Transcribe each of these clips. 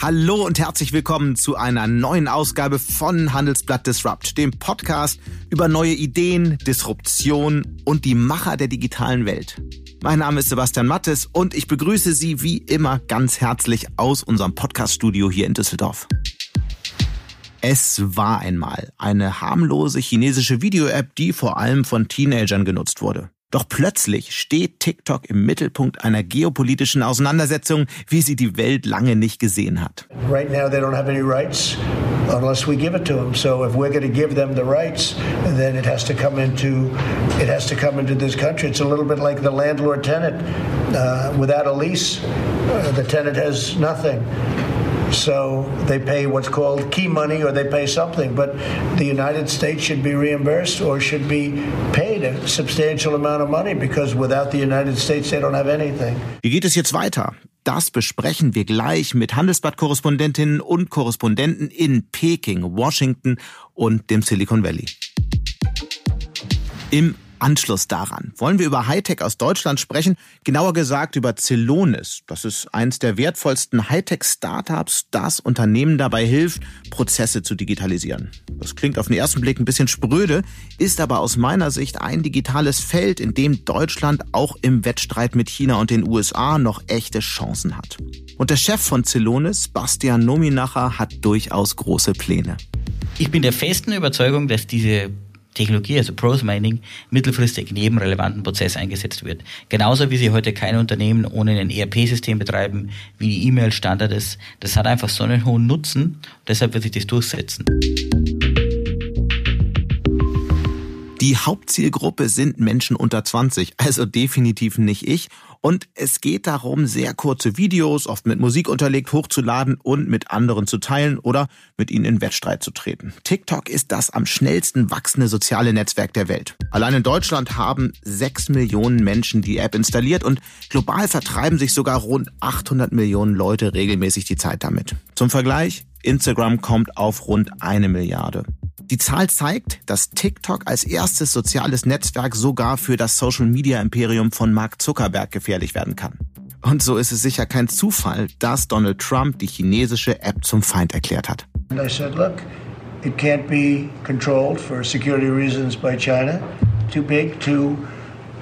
Hallo und herzlich willkommen zu einer neuen Ausgabe von Handelsblatt Disrupt, dem Podcast über neue Ideen, Disruption und die Macher der digitalen Welt. Mein Name ist Sebastian Mattes und ich begrüße Sie wie immer ganz herzlich aus unserem Podcaststudio hier in Düsseldorf. Es war einmal eine harmlose chinesische Video-App, die vor allem von Teenagern genutzt wurde. Doch plötzlich steht TikTok im Mittelpunkt einer geopolitischen Auseinandersetzung, wie sie die Welt lange nicht gesehen hat. Right now they don't have any rights unless we give it to them. So if we're going to give them the rights, then it has to come into it has to come into this country. It's a little bit like the landlord tenant. Uh, without a lease, uh, the tenant has nothing. So they pay what's called key money or they pay something. But the United States should be reimbursed or should be paid a substantial amount of money because without the United States they don't have anything. Wie geht es jetzt weiter? Das besprechen wir gleich mit Handelsblatt-Korrespondentinnen und Korrespondenten in Peking, Washington und dem Silicon Valley. Im Anschluss daran wollen wir über Hightech aus Deutschland sprechen, genauer gesagt über Celonis. Das ist eines der wertvollsten Hightech-Startups, das Unternehmen dabei hilft, Prozesse zu digitalisieren. Das klingt auf den ersten Blick ein bisschen spröde, ist aber aus meiner Sicht ein digitales Feld, in dem Deutschland auch im Wettstreit mit China und den USA noch echte Chancen hat. Und der Chef von Celonis, Bastian Nominacher, hat durchaus große Pläne. Ich bin der festen Überzeugung, dass diese Technologie, also Prose Mining, mittelfristig in jedem relevanten Prozess eingesetzt wird. Genauso wie sie heute kein Unternehmen ohne ein ERP-System betreiben, wie die E-Mail Standard ist. Das hat einfach so einen hohen Nutzen, deshalb wird sich das durchsetzen. Die Hauptzielgruppe sind Menschen unter 20, also definitiv nicht ich. Und es geht darum, sehr kurze Videos, oft mit Musik unterlegt, hochzuladen und mit anderen zu teilen oder mit ihnen in Wettstreit zu treten. TikTok ist das am schnellsten wachsende soziale Netzwerk der Welt. Allein in Deutschland haben sechs Millionen Menschen die App installiert und global vertreiben sich sogar rund 800 Millionen Leute regelmäßig die Zeit damit. Zum Vergleich, Instagram kommt auf rund eine Milliarde. Die Zahl zeigt, dass TikTok als erstes soziales Netzwerk sogar für das Social-Media-Imperium von Mark Zuckerberg gefährlich werden kann. Und so ist es sicher kein Zufall, dass Donald Trump die chinesische App zum Feind erklärt hat. It can't be controlled for security reasons by China. Too big, too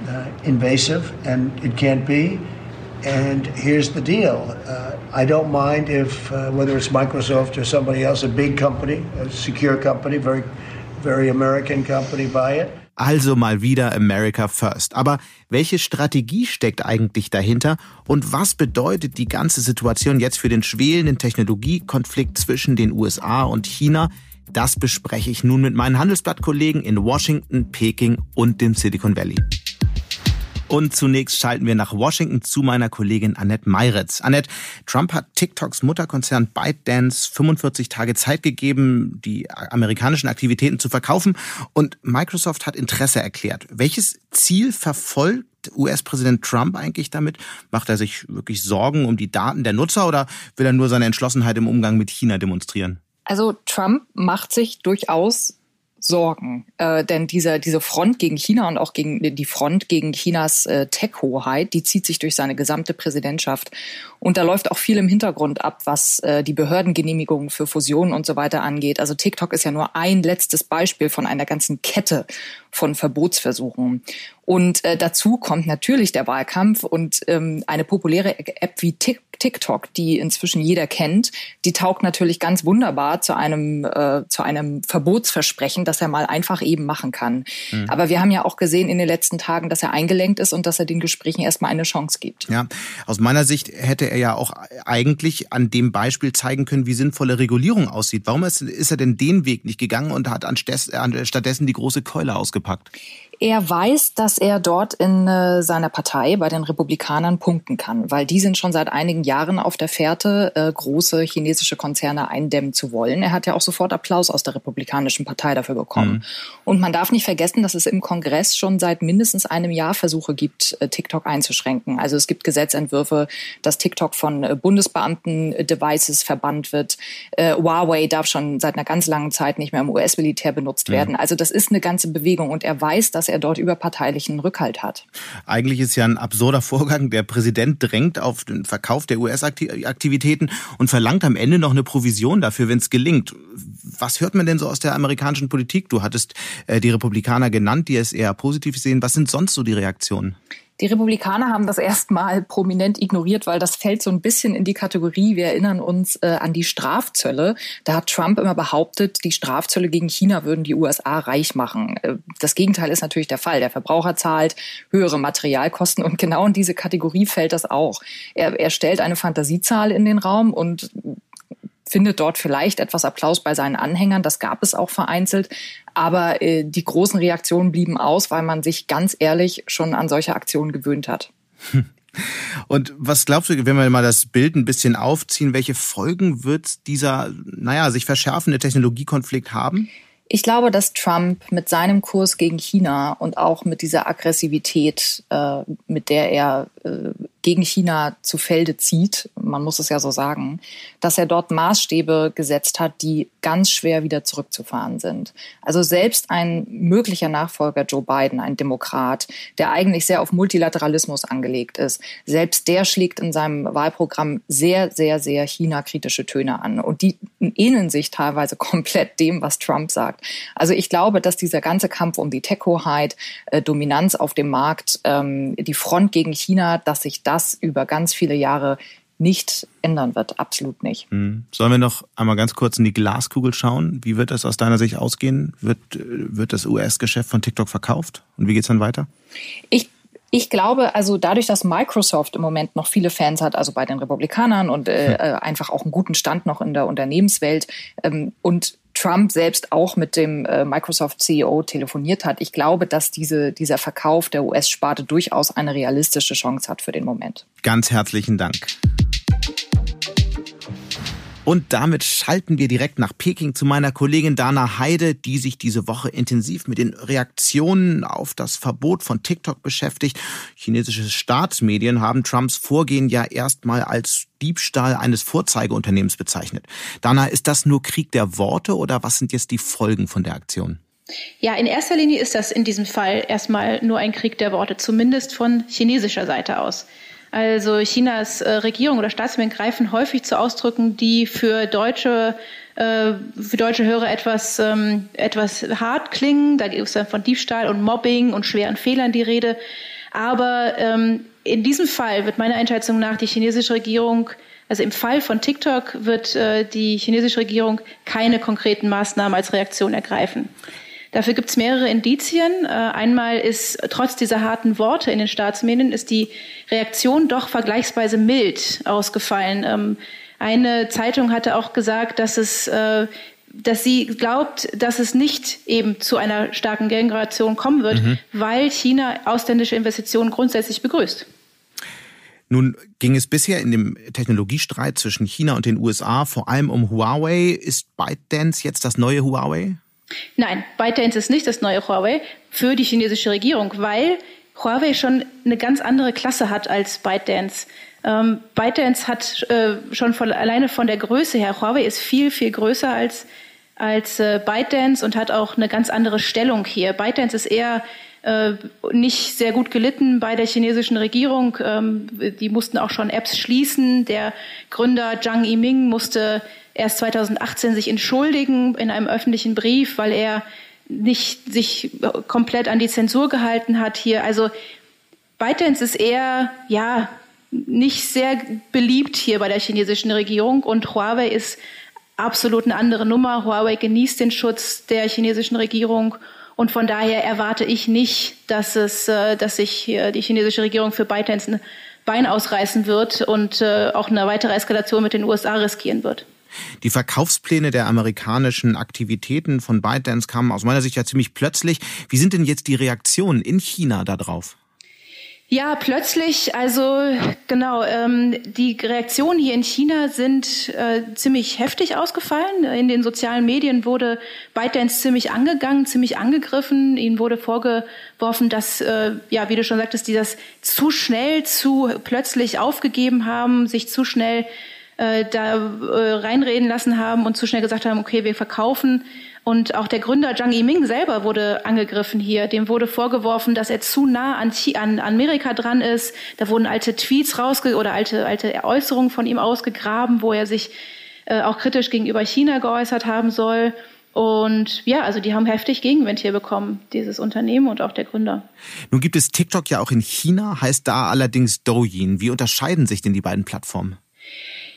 uh, invasive, and it can't be. And here's the deal. Uh, I don't mind if, uh, whether it's Microsoft or somebody else, a big company, a secure company, very, very American company, buy it. Also mal wieder America First. Aber welche Strategie steckt eigentlich dahinter und was bedeutet die ganze Situation jetzt für den schwelenden Technologiekonflikt zwischen den USA und China? Das bespreche ich nun mit meinen Handelsblattkollegen in Washington, Peking und dem Silicon Valley. Und zunächst schalten wir nach Washington zu meiner Kollegin Annette Meiretz. Annette, Trump hat TikToks Mutterkonzern ByteDance 45 Tage Zeit gegeben, die amerikanischen Aktivitäten zu verkaufen und Microsoft hat Interesse erklärt. Welches Ziel verfolgt US-Präsident Trump eigentlich damit? Macht er sich wirklich Sorgen um die Daten der Nutzer oder will er nur seine Entschlossenheit im Umgang mit China demonstrieren? Also Trump macht sich durchaus Sorgen. Äh, denn diese, diese Front gegen China und auch gegen die Front gegen Chinas äh, Tech-Hoheit, die zieht sich durch seine gesamte Präsidentschaft. Und da läuft auch viel im Hintergrund ab, was äh, die Behördengenehmigungen für Fusionen und so weiter angeht. Also TikTok ist ja nur ein letztes Beispiel von einer ganzen Kette von Verbotsversuchen. Und äh, dazu kommt natürlich der Wahlkampf und ähm, eine populäre App wie TikTok, die inzwischen jeder kennt, die taugt natürlich ganz wunderbar zu einem äh, zu einem Verbotsversprechen, das er mal einfach eben machen kann. Mhm. Aber wir haben ja auch gesehen in den letzten Tagen, dass er eingelenkt ist und dass er den Gesprächen erstmal eine Chance gibt. Ja, aus meiner Sicht hätte er ja auch eigentlich an dem Beispiel zeigen können, wie sinnvolle Regulierung aussieht. Warum ist, ist er denn den Weg nicht gegangen und hat stattdessen die große Keule ausgepackt? gepackt? Er weiß, dass er dort in äh, seiner Partei bei den Republikanern punkten kann, weil die sind schon seit einigen Jahren auf der Fährte, äh, große chinesische Konzerne eindämmen zu wollen. Er hat ja auch sofort Applaus aus der Republikanischen Partei dafür bekommen. Mhm. Und man darf nicht vergessen, dass es im Kongress schon seit mindestens einem Jahr Versuche gibt, äh, TikTok einzuschränken. Also es gibt Gesetzentwürfe, dass TikTok von äh, Bundesbeamten-Devices verbannt wird. Äh, Huawei darf schon seit einer ganz langen Zeit nicht mehr im US-Militär benutzt mhm. werden. Also das ist eine ganze Bewegung und er weiß, dass dass er dort überparteilichen Rückhalt hat. Eigentlich ist ja ein absurder Vorgang. Der Präsident drängt auf den Verkauf der US-Aktivitäten und verlangt am Ende noch eine Provision dafür, wenn es gelingt. Was hört man denn so aus der amerikanischen Politik? Du hattest äh, die Republikaner genannt, die es eher positiv sehen. Was sind sonst so die Reaktionen? Die Republikaner haben das erstmal prominent ignoriert, weil das fällt so ein bisschen in die Kategorie, wir erinnern uns äh, an die Strafzölle. Da hat Trump immer behauptet, die Strafzölle gegen China würden die USA reich machen. Äh, das Gegenteil ist natürlich der Fall. Der Verbraucher zahlt höhere Materialkosten und genau in diese Kategorie fällt das auch. Er, er stellt eine Fantasiezahl in den Raum und findet dort vielleicht etwas Applaus bei seinen Anhängern. Das gab es auch vereinzelt. Aber äh, die großen Reaktionen blieben aus, weil man sich ganz ehrlich schon an solche Aktionen gewöhnt hat. Und was glaubst du, wenn wir mal das Bild ein bisschen aufziehen, welche Folgen wird dieser, naja, sich verschärfende Technologiekonflikt haben? Ich glaube, dass Trump mit seinem Kurs gegen China und auch mit dieser Aggressivität, äh, mit der er äh, gegen China zu Felde zieht, man muss es ja so sagen, dass er dort Maßstäbe gesetzt hat, die ganz schwer wieder zurückzufahren sind. Also selbst ein möglicher Nachfolger Joe Biden, ein Demokrat, der eigentlich sehr auf Multilateralismus angelegt ist, selbst der schlägt in seinem Wahlprogramm sehr, sehr, sehr China-kritische Töne an. Und die ähneln sich teilweise komplett dem, was Trump sagt. Also ich glaube, dass dieser ganze Kampf um die Tech-Hoheit, äh, Dominanz auf dem Markt, ähm, die Front gegen China, dass sich das über ganz viele Jahre nicht ändern wird. Absolut nicht. Hm. Sollen wir noch einmal ganz kurz in die Glaskugel schauen? Wie wird das aus deiner Sicht ausgehen? Wird, wird das US-Geschäft von TikTok verkauft? Und wie geht es dann weiter? Ich ich glaube, also dadurch, dass Microsoft im Moment noch viele Fans hat, also bei den Republikanern und äh, hm. einfach auch einen guten Stand noch in der Unternehmenswelt ähm, und Trump selbst auch mit dem äh, Microsoft-CEO telefoniert hat. Ich glaube, dass diese, dieser Verkauf der US-Sparte durchaus eine realistische Chance hat für den Moment. Ganz herzlichen Dank. Und damit schalten wir direkt nach Peking zu meiner Kollegin Dana Heide, die sich diese Woche intensiv mit den Reaktionen auf das Verbot von TikTok beschäftigt. Chinesische Staatsmedien haben Trumps Vorgehen ja erstmal als Diebstahl eines Vorzeigeunternehmens bezeichnet. Dana, ist das nur Krieg der Worte oder was sind jetzt die Folgen von der Aktion? Ja, in erster Linie ist das in diesem Fall erstmal nur ein Krieg der Worte, zumindest von chinesischer Seite aus. Also Chinas äh, Regierung oder Staatsmedien greifen häufig zu Ausdrücken, die für deutsche äh, für deutsche Hörer etwas, ähm, etwas hart klingen. Da gibt es dann von Diebstahl und Mobbing und schweren Fehlern die Rede. Aber ähm, in diesem Fall wird meiner Einschätzung nach die chinesische Regierung, also im Fall von TikTok, wird äh, die chinesische Regierung keine konkreten Maßnahmen als Reaktion ergreifen. Dafür gibt es mehrere Indizien. Äh, einmal ist trotz dieser harten Worte in den Staatsmedien ist die Reaktion doch vergleichsweise mild ausgefallen. Ähm, eine Zeitung hatte auch gesagt, dass es äh, dass sie glaubt, dass es nicht eben zu einer starken Gegenreaktion kommen wird, mhm. weil China ausländische Investitionen grundsätzlich begrüßt. Nun ging es bisher in dem Technologiestreit zwischen China und den USA vor allem um Huawei. Ist ByteDance jetzt das neue Huawei? Nein, ByteDance ist nicht das neue Huawei für die chinesische Regierung, weil Huawei schon eine ganz andere Klasse hat als ByteDance. Ähm, ByteDance hat äh, schon von, alleine von der Größe her, Huawei ist viel, viel größer als, als äh, ByteDance und hat auch eine ganz andere Stellung hier. ByteDance ist eher äh, nicht sehr gut gelitten bei der chinesischen Regierung. Ähm, die mussten auch schon Apps schließen. Der Gründer Zhang Yiming musste erst 2018 sich entschuldigen in einem öffentlichen Brief, weil er nicht sich komplett an die Zensur gehalten hat hier. Also ByteDance ist eher, ja, nicht sehr beliebt hier bei der chinesischen Regierung und Huawei ist absolut eine andere Nummer. Huawei genießt den Schutz der chinesischen Regierung und von daher erwarte ich nicht, dass es, äh, dass sich die chinesische Regierung für ByteDance ein Bein ausreißen wird und äh, auch eine weitere Eskalation mit den USA riskieren wird. Die Verkaufspläne der amerikanischen Aktivitäten von ByteDance kamen aus meiner Sicht ja ziemlich plötzlich. Wie sind denn jetzt die Reaktionen in China darauf? Ja, plötzlich, also genau, ähm, die Reaktionen hier in China sind äh, ziemlich heftig ausgefallen. In den sozialen Medien wurde ByteDance ziemlich angegangen, ziemlich angegriffen. Ihnen wurde vorgeworfen, dass, äh, ja, wie du schon sagtest, die das zu schnell, zu plötzlich aufgegeben haben, sich zu schnell äh, da äh, reinreden lassen haben und zu schnell gesagt haben, okay, wir verkaufen Und auch der Gründer Zhang Yiming selber wurde angegriffen hier. Dem wurde vorgeworfen, dass er zu nah an, an Amerika dran ist. Da wurden alte Tweets rausge oder alte, alte Äußerungen von ihm ausgegraben, wo er sich äh, auch kritisch gegenüber China geäußert haben soll. Und ja, also die haben heftig Gegenwind hier bekommen, dieses Unternehmen und auch der Gründer. Nun gibt es TikTok ja auch in China, heißt da allerdings Douyin. Wie unterscheiden sich denn die beiden Plattformen?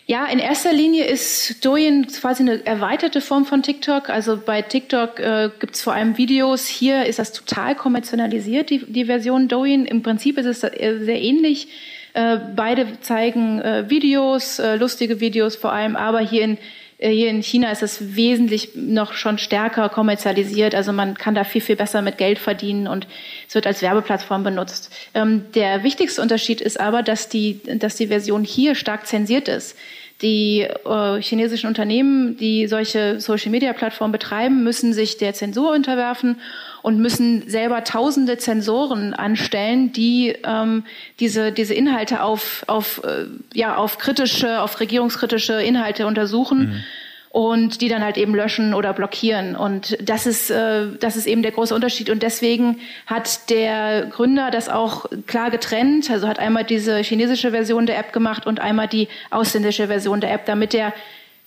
Ja, in erster Linie ist Douyin quasi eine erweiterte Form von TikTok. Also bei TikTok äh, gibt es vor allem Videos. Hier ist das total kommerzialisiert, die, die Version Douyin. Im Prinzip ist es äh, sehr ähnlich. Äh, beide zeigen äh, Videos, äh, lustige Videos vor allem, aber hier in äh, hier in China ist es wesentlich noch schon stärker kommerzialisiert. Also man kann da viel, viel besser mit Geld verdienen und es wird als Werbeplattform benutzt. Ähm, der wichtigste Unterschied ist aber, dass die, dass die Version hier stark zensiert ist. Die äh, chinesischen Unternehmen, die solche Social-Media-Plattformen betreiben, müssen sich der Zensur unterwerfen und müssen selber tausende Zensoren anstellen, die ähm, diese, diese Inhalte auf, auf, äh, ja, auf kritische, auf regierungskritische Inhalte untersuchen. Mhm und die dann halt eben löschen oder blockieren. Und das ist, äh, das ist eben der große Unterschied. Und deswegen hat der Gründer das auch klar getrennt. Also hat einmal diese chinesische Version der App gemacht und einmal die ausländische Version der App, damit er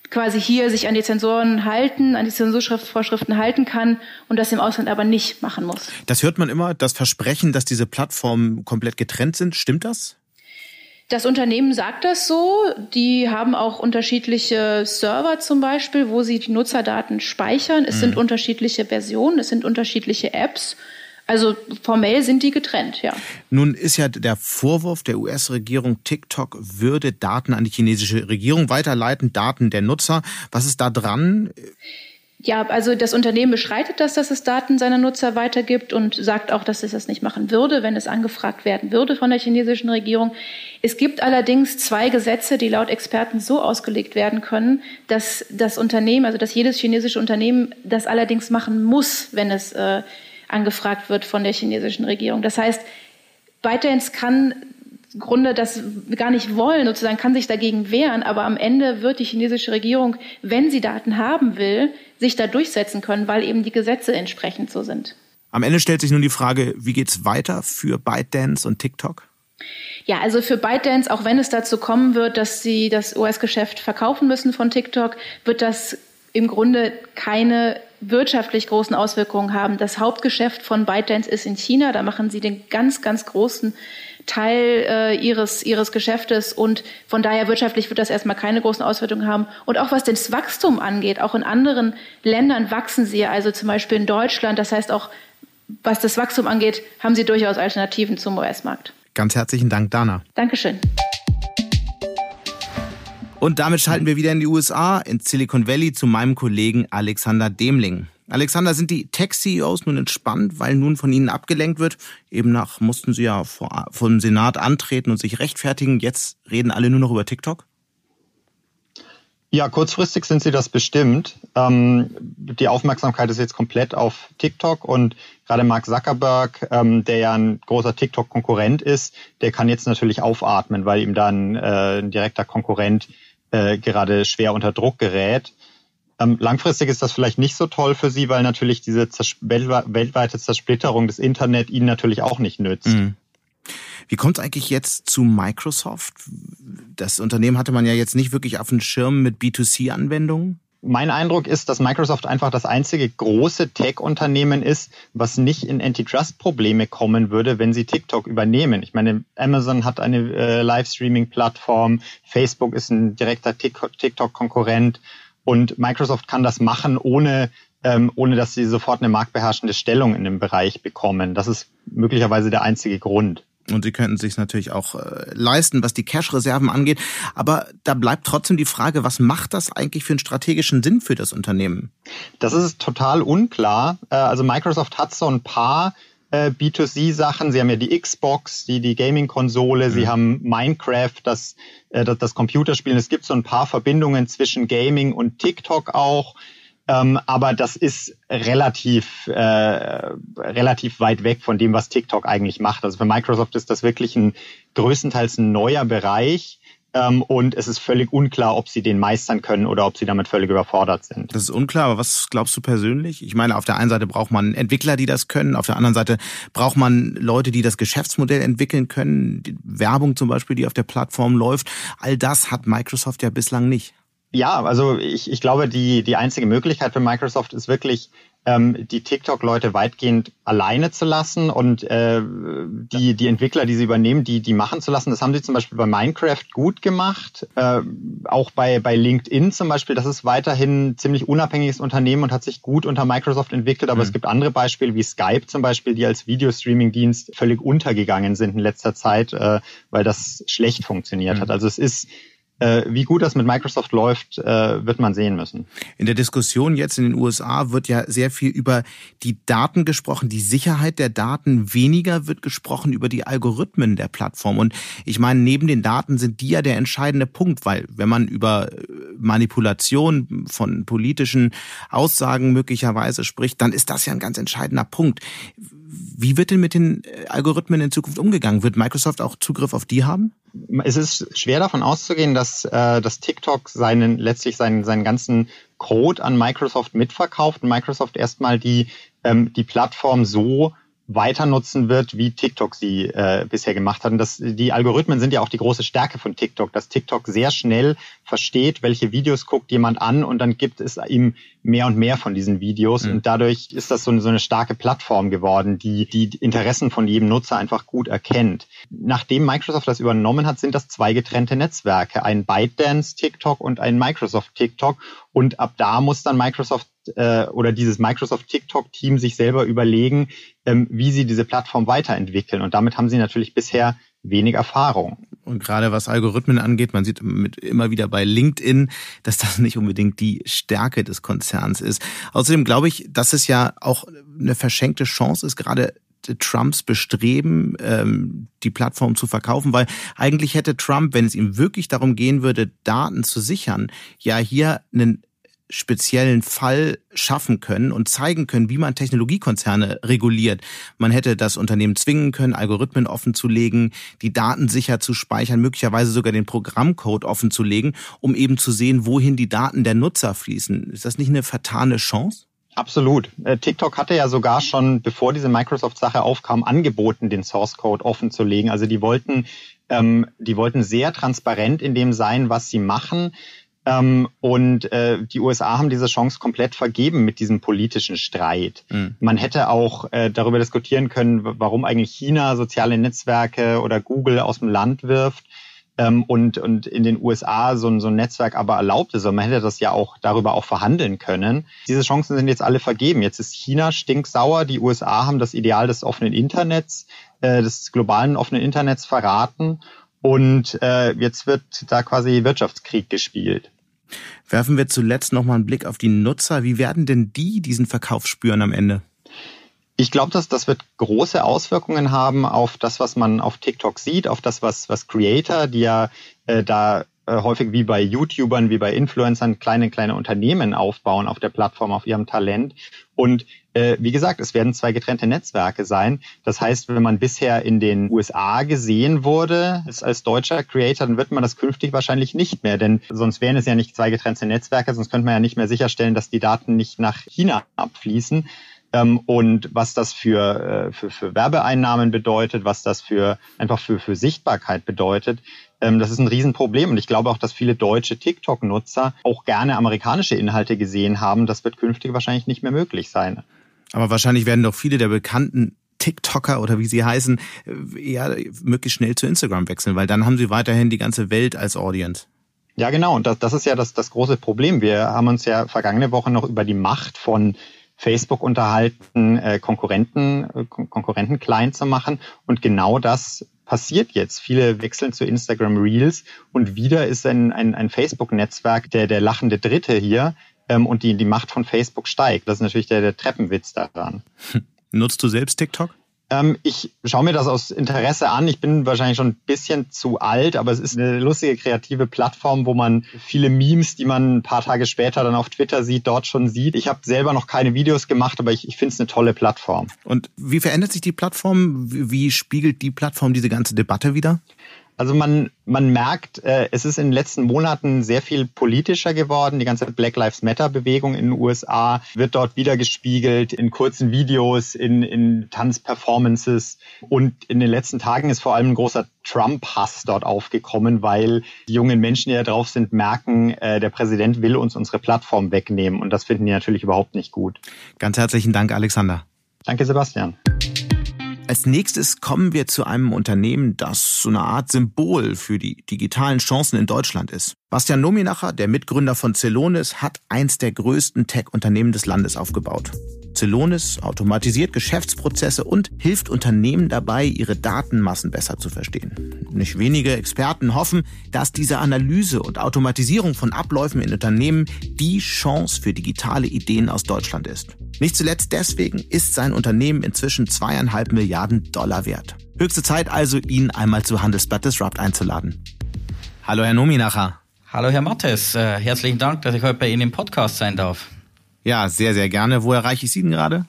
quasi hier sich an die Zensoren halten, an die Zensurvorschriften halten kann und das im Ausland aber nicht machen muss. Das hört man immer, das Versprechen, dass diese Plattformen komplett getrennt sind. Stimmt das? Das Unternehmen sagt das so. Die haben auch unterschiedliche Server zum Beispiel, wo sie die Nutzerdaten speichern. Es mhm. sind unterschiedliche Versionen, es sind unterschiedliche Apps. Also formell sind die getrennt, ja. Nun ist ja der Vorwurf der US-Regierung, TikTok würde Daten an die chinesische Regierung weiterleiten, Daten der Nutzer. Was ist da dran? Ja, also das Unternehmen beschreitet das, dass es Daten seiner Nutzer weitergibt und sagt auch, dass es das nicht machen würde, wenn es angefragt werden würde von der chinesischen Regierung. Es gibt allerdings zwei Gesetze, die laut Experten so ausgelegt werden können, dass das Unternehmen, also dass jedes chinesische Unternehmen das allerdings machen muss, wenn es äh, angefragt wird von der chinesischen Regierung. Das heißt, ByteDance kann Grunde das gar nicht wollen, sozusagen kann sich dagegen wehren, aber am Ende wird die chinesische Regierung, wenn sie Daten haben will, sich da durchsetzen können, weil eben die Gesetze entsprechend so sind. Am Ende stellt sich nun die Frage, wie geht es weiter für ByteDance und TikTok? Ja, also für ByteDance, auch wenn es dazu kommen wird, dass sie das US-Geschäft verkaufen müssen von TikTok, wird das im Grunde keine wirtschaftlich großen Auswirkungen haben. Das Hauptgeschäft von ByteDance ist in China. Da machen sie den ganz, ganz großen Teil äh, ihres, ihres Geschäftes und von daher wirtschaftlich wird das erstmal keine großen Auswirkungen haben. Und auch was das Wachstum angeht, auch in anderen Ländern wachsen sie, also zum Beispiel in Deutschland. Das heißt auch, was das Wachstum angeht, haben sie durchaus Alternativen zum US-Markt. Ganz herzlichen Dank, Dana. Dankeschön. Und damit schalten wir wieder in die USA, in Silicon Valley zu meinem Kollegen Alexander Demling. Alexander, sind die Tech-CEOs nun entspannt, weil nun von ihnen abgelenkt wird? Eben nach mussten sie ja vor, dem Senat antreten und sich rechtfertigen. Jetzt reden alle nur noch über TikTok? Ja, kurzfristig sind sie das bestimmt. Ähm, die Aufmerksamkeit ist jetzt komplett auf TikTok und gerade Mark Zuckerberg, ähm, der ja ein großer TikTok-Konkurrent ist, der kann jetzt natürlich aufatmen, weil ihm dann äh, ein direkter Konkurrent äh, gerade schwer unter Druck gerät. Ähm, langfristig ist das vielleicht nicht so toll für Sie, weil natürlich diese Zers weltweite Zersplitterung des Internet Ihnen natürlich auch nicht nützt. Mhm. Wie kommt es eigentlich jetzt zu Microsoft? Das Unternehmen hatte man ja jetzt nicht wirklich auf dem Schirm mit B2C-Anwendungen. Mein Eindruck ist, dass Microsoft einfach das einzige große Tech-Unternehmen ist, was nicht in Antitrust-Probleme kommen würde, wenn sie TikTok übernehmen. Ich meine, Amazon hat eine äh, Livestreaming-Plattform, Facebook ist ein direkter TikTok-Konkurrent und Microsoft kann das machen, ohne, ähm, ohne dass sie sofort eine marktbeherrschende Stellung in dem Bereich bekommen. Das ist möglicherweise der einzige Grund. Und sie könnten sich natürlich auch äh, leisten, was die Cash-Reserven angeht. Aber da bleibt trotzdem die Frage, was macht das eigentlich für einen strategischen Sinn für das Unternehmen? Das ist total unklar. Äh, also Microsoft hat so ein paar äh, B2C-Sachen. Sie haben ja die Xbox, die, die Gaming-Konsole, mhm. sie haben Minecraft, das, äh, das, das Computerspielen. Es gibt so ein paar Verbindungen zwischen Gaming und TikTok auch. Ähm, aber das ist relativ, äh, relativ weit weg von dem, was TikTok eigentlich macht. Also für Microsoft ist das wirklich ein größtenteils ein neuer Bereich. Ähm, und es ist völlig unklar, ob sie den meistern können oder ob sie damit völlig überfordert sind. Das ist unklar, aber was glaubst du persönlich? Ich meine, auf der einen Seite braucht man Entwickler, die das können, auf der anderen Seite braucht man Leute, die das Geschäftsmodell entwickeln können, die Werbung zum Beispiel, die auf der Plattform läuft. All das hat Microsoft ja bislang nicht. Ja, also ich, ich glaube, die, die einzige Möglichkeit für Microsoft ist wirklich, ähm, die TikTok-Leute weitgehend alleine zu lassen und äh, die, die Entwickler, die sie übernehmen, die, die machen zu lassen. Das haben sie zum Beispiel bei Minecraft gut gemacht. Äh, auch bei, bei LinkedIn zum Beispiel, das ist weiterhin ein ziemlich unabhängiges Unternehmen und hat sich gut unter Microsoft entwickelt. Aber mhm. es gibt andere Beispiele wie Skype zum Beispiel, die als Videostreaming-Dienst völlig untergegangen sind in letzter Zeit, äh, weil das schlecht funktioniert mhm. hat. Also es ist wie gut das mit Microsoft läuft, äh, wird man sehen müssen. In der Diskussion jetzt in den USA wird ja sehr viel über die Daten gesprochen, die Sicherheit der Daten. Weniger wird gesprochen über die Algorithmen der Plattform. Und ich meine, neben den Daten sind die ja der entscheidende Punkt, weil wenn man über äh, Manipulation von politischen Aussagen möglicherweise spricht, dann ist das ja ein ganz entscheidender Punkt. Wie wird denn mit den Algorithmen in Zukunft umgegangen? Wird Microsoft auch Zugriff auf die haben? es ist schwer davon auszugehen, dass, äh, dass TikTok seinen letztlich seinen, seinen ganzen Code an Microsoft mitverkauft und Microsoft erstmal die, ähm, die Plattform so weiter nutzen wird, wie TikTok sie äh, bisher gemacht hat. Und das, die Algorithmen sind ja auch die große Stärke von TikTok, dass TikTok sehr schnell versteht, welche Videos guckt jemand an und dann gibt es ihm mehr und mehr von diesen Videos. Mhm. Und dadurch ist das so eine, so eine starke Plattform geworden, die die Interessen von jedem Nutzer einfach gut erkennt. Nachdem Microsoft das übernommen hat, sind das zwei getrennte Netzwerke, ein ByteDance TikTok und ein Microsoft TikTok. Und ab da muss dann Microsoft äh, oder dieses Microsoft TikTok-Team sich selber überlegen, ähm, wie sie diese Plattform weiterentwickeln. Und damit haben sie natürlich bisher wenig Erfahrung. Und gerade was Algorithmen angeht, man sieht mit, immer wieder bei LinkedIn, dass das nicht unbedingt die Stärke des Konzerns ist. Außerdem glaube ich, dass es ja auch eine verschenkte Chance ist, gerade Trumps Bestreben, ähm, die Plattform zu verkaufen, weil eigentlich hätte Trump, wenn es ihm wirklich darum gehen würde, Daten zu sichern, ja hier einen speziellen Fall schaffen können und zeigen können, wie man Technologiekonzerne reguliert. Man hätte das Unternehmen zwingen können, Algorithmen offen die Daten sicher zu speichern, möglicherweise sogar den Programmcode offen um eben zu sehen, wohin die Daten der Nutzer fließen. Ist das nicht eine vertane Chance? Absolut. Äh, TikTok hatte ja sogar schon, bevor diese Microsoft-Sache aufkam, angeboten, den Source Code offen zu legen. Also die wollten, ähm, die wollten sehr transparent in dem sein, was sie machen. Ähm, und äh, die USA haben diese Chance komplett vergeben mit diesem politischen Streit. Mhm. Man hätte auch äh, darüber diskutieren können, warum eigentlich China soziale Netzwerke oder Google aus dem Land wirft ähm, und, und in den USA so ein, so ein Netzwerk aber erlaubt ist. Und man hätte das ja auch darüber auch verhandeln können. Diese Chancen sind jetzt alle vergeben. Jetzt ist China stinksauer. Die USA haben das Ideal des offenen Internets, äh, des globalen offenen Internets verraten. Und äh, jetzt wird da quasi Wirtschaftskrieg gespielt. Werfen wir zuletzt nochmal einen Blick auf die Nutzer. Wie werden denn die diesen Verkauf spüren am Ende? Ich glaube, dass das wird große Auswirkungen haben auf das, was man auf TikTok sieht, auf das, was, was Creator, die ja äh, da äh, häufig wie bei YouTubern, wie bei Influencern kleine, kleine Unternehmen aufbauen auf der Plattform, auf ihrem Talent. Und äh, wie gesagt, es werden zwei getrennte Netzwerke sein. Das heißt, wenn man bisher in den USA gesehen wurde als deutscher Creator, dann wird man das künftig wahrscheinlich nicht mehr, denn sonst wären es ja nicht zwei getrennte Netzwerke, sonst könnte man ja nicht mehr sicherstellen, dass die Daten nicht nach China abfließen ähm, und was das für, äh, für, für Werbeeinnahmen bedeutet, was das für einfach für, für Sichtbarkeit bedeutet. Ähm, das ist ein Riesenproblem und ich glaube auch, dass viele deutsche TikTok-Nutzer auch gerne amerikanische Inhalte gesehen haben. Das wird künftig wahrscheinlich nicht mehr möglich sein. Aber wahrscheinlich werden doch viele der bekannten TikToker oder wie sie heißen, eher möglichst schnell zu Instagram wechseln, weil dann haben sie weiterhin die ganze Welt als Audience. Ja, genau. Und das, das ist ja das, das große Problem. Wir haben uns ja vergangene Woche noch über die Macht von Facebook unterhalten, äh, Konkurrenten, äh, Konkurrenten klein zu machen. Und genau das passiert jetzt. Viele wechseln zu Instagram Reels und wieder ist ein, ein, ein Facebook-Netzwerk der, der lachende Dritte hier ähm, und die, die Macht von Facebook steigt. Das ist natürlich der, der Treppenwitz daran. Nutzt du selbst TikTok? Ähm, ich schaue mir das aus Interesse an. Ich bin wahrscheinlich schon ein bisschen zu alt, aber es ist eine lustige kreative Plattform, wo man viele Memes, die man ein paar Tage später dann auf Twitter sieht, dort schon sieht. Ich habe selber noch keine Videos gemacht, aber ich, ich finde es eine tolle Plattform. Und wie verändert sich die Plattform? Wie, wie spiegelt die Plattform diese ganze Debatte wieder? Also man, man merkt, äh, es ist in den letzten Monaten sehr viel politischer geworden. Die ganze Black Lives Matter Bewegung in den USA wird dort wiedergespiegelt in kurzen Videos, in, in Tanzperformances. Und in den letzten Tagen ist vor allem ein großer Trump-Hass dort aufgekommen, weil die jungen Menschen, die da drauf sind, merken, äh, der Präsident will uns unsere Plattform wegnehmen. Und das finden die natürlich überhaupt nicht gut. Ganz herzlichen Dank, Alexander. Danke, Sebastian. Als nächstes kommen wir zu einem Unternehmen, das so eine Art Symbol für die digitalen Chancen in Deutschland ist. Bastian Nominacher, der Mitgründer von Celonis, hat eins der größten Tech-Unternehmen des Landes aufgebaut. Celonis automatisiert Geschäftsprozesse und hilft Unternehmen dabei, ihre Datenmassen besser zu verstehen. Nicht wenige Experten hoffen, dass diese Analyse und Automatisierung von Abläufen in Unternehmen die Chance für digitale Ideen aus Deutschland ist. Nicht zuletzt deswegen ist sein Unternehmen inzwischen zweieinhalb Milliarden Dollar wert. Höchste Zeit also, ihn einmal zu Handelsblatt Disrupt einzuladen. Hallo, Herr Nominacher. Hallo, Herr Mattes. Äh, herzlichen Dank, dass ich heute bei Ihnen im Podcast sein darf. Ja, sehr, sehr gerne. Wo erreiche ich Sie denn gerade?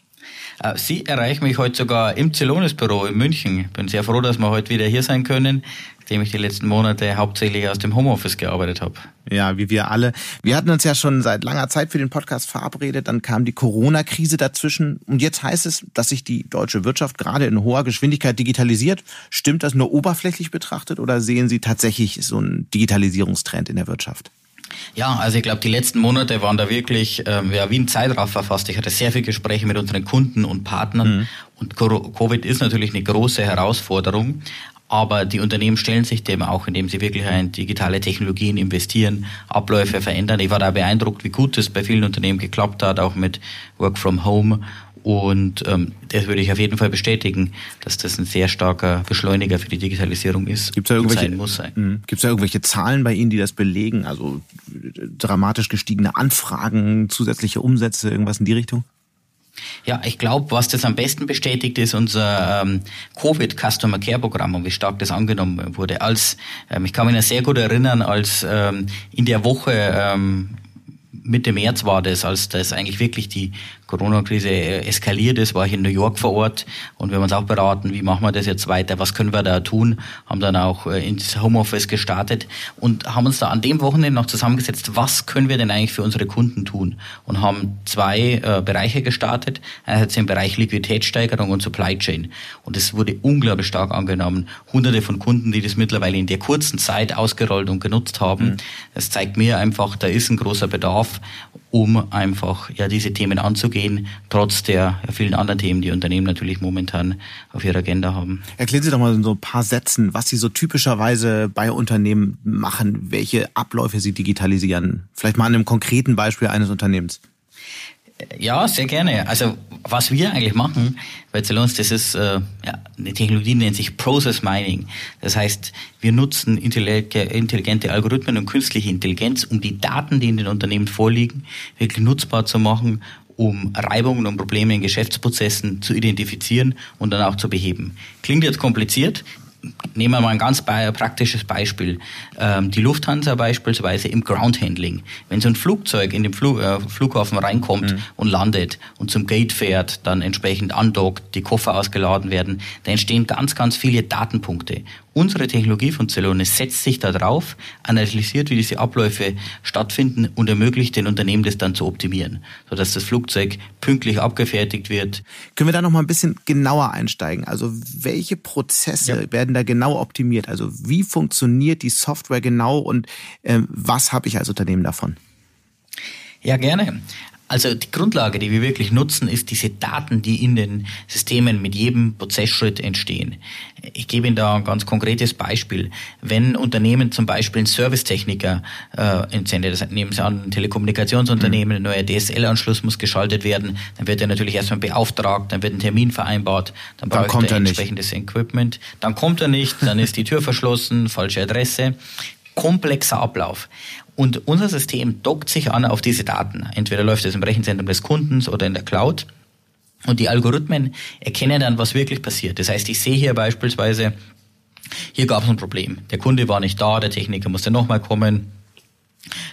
Äh, Sie erreichen mich heute sogar im Zelonis-Büro in München. Bin sehr froh, dass wir heute wieder hier sein können, nachdem ich die letzten Monate hauptsächlich aus dem Homeoffice gearbeitet habe. Ja, wie wir alle. Wir hatten uns ja schon seit langer Zeit für den Podcast verabredet, dann kam die Corona-Krise dazwischen und jetzt heißt es, dass sich die deutsche Wirtschaft gerade in hoher Geschwindigkeit digitalisiert. Stimmt das nur oberflächlich betrachtet oder sehen Sie tatsächlich so einen Digitalisierungstrend in der Wirtschaft? Ja, also ich glaube, die letzten Monate waren da wirklich ähm, ja, wie ein Zeitraffer fast. Ich hatte sehr viele Gespräche mit unseren Kunden und Partnern. Mhm. Und Covid ist natürlich eine große Herausforderung. Aber die Unternehmen stellen sich dem auch, indem sie wirklich in digitale Technologien investieren, Abläufe verändern. Ich war da beeindruckt, wie gut es bei vielen Unternehmen geklappt hat, auch mit Work from Home und ähm, das würde ich auf jeden Fall bestätigen, dass das ein sehr starker Beschleuniger für die Digitalisierung ist. Gibt es da. Hm. Gibt's da irgendwelche Zahlen bei Ihnen, die das belegen? Also dramatisch gestiegene Anfragen, zusätzliche Umsätze, irgendwas in die Richtung? Ja, ich glaube, was das am besten bestätigt, ist unser ähm, Covid Customer Care Programm und wie stark das angenommen wurde. Als ähm, ich kann mich noch sehr gut erinnern, als ähm, in der Woche ähm, Mitte März war das, als das eigentlich wirklich die Corona-Krise äh, eskaliert ist, war ich in New York vor Ort. Und wir haben uns auch beraten, wie machen wir das jetzt weiter, was können wir da tun, haben dann auch äh, ins Homeoffice gestartet und haben uns da an dem Wochenende noch zusammengesetzt, was können wir denn eigentlich für unsere Kunden tun? Und haben zwei äh, Bereiche gestartet, einerseits im Bereich Liquiditätssteigerung und Supply Chain. Und es wurde unglaublich stark angenommen, hunderte von Kunden, die das mittlerweile in der kurzen Zeit ausgerollt und genutzt haben, mhm. das zeigt mir einfach, da ist ein großer Bedarf um einfach ja diese Themen anzugehen, trotz der vielen anderen Themen, die Unternehmen natürlich momentan auf ihrer Agenda haben. Erklären Sie doch mal in so ein paar Sätzen, was Sie so typischerweise bei Unternehmen machen, welche Abläufe Sie digitalisieren. Vielleicht mal an einem konkreten Beispiel eines Unternehmens. Ja, sehr gerne. Also was wir eigentlich machen bei Zellons, das ist äh, ja, eine Technologie, die nennt sich Process Mining. Das heißt, wir nutzen intelligente Algorithmen und künstliche Intelligenz, um die Daten, die in den Unternehmen vorliegen, wirklich nutzbar zu machen, um Reibungen und Probleme in Geschäftsprozessen zu identifizieren und dann auch zu beheben. Klingt jetzt kompliziert, nehmen wir mal ein ganz praktisches Beispiel. Ähm, die Lufthansa beispielsweise im Groundhandling. Wenn so ein Flugzeug in den Flug, äh, Flughafen reinkommt mhm. und landet und zum Gate fährt, dann entsprechend andockt, die Koffer ausgeladen werden, da entstehen ganz, ganz viele Datenpunkte. Unsere Technologie von Celonis setzt sich da drauf, analysiert, wie diese Abläufe stattfinden und ermöglicht den Unternehmen das dann zu optimieren, sodass das Flugzeug pünktlich abgefertigt wird. Können wir da noch mal ein bisschen genauer einsteigen? Also welche Prozesse ja. werden da genau optimiert? Also wie funktioniert die Software genau und äh, was habe ich als Unternehmen davon? Ja, gerne. Also die Grundlage, die wir wirklich nutzen, ist diese Daten, die in den Systemen mit jedem Prozessschritt entstehen. Ich gebe Ihnen da ein ganz konkretes Beispiel. Wenn Unternehmen zum Beispiel einen Servicetechniker äh, entsendet, das nehmen Sie an, ein Telekommunikationsunternehmen, ein neuer DSL-Anschluss muss geschaltet werden, dann wird er natürlich erstmal beauftragt, dann wird ein Termin vereinbart, dann, dann braucht er entsprechendes nicht. Equipment, dann kommt er nicht, dann ist die Tür verschlossen, falsche Adresse komplexer Ablauf. Und unser System dockt sich an auf diese Daten. Entweder läuft es im Rechenzentrum des Kundens oder in der Cloud. Und die Algorithmen erkennen dann, was wirklich passiert. Das heißt, ich sehe hier beispielsweise, hier gab es ein Problem. Der Kunde war nicht da, der Techniker musste nochmal kommen.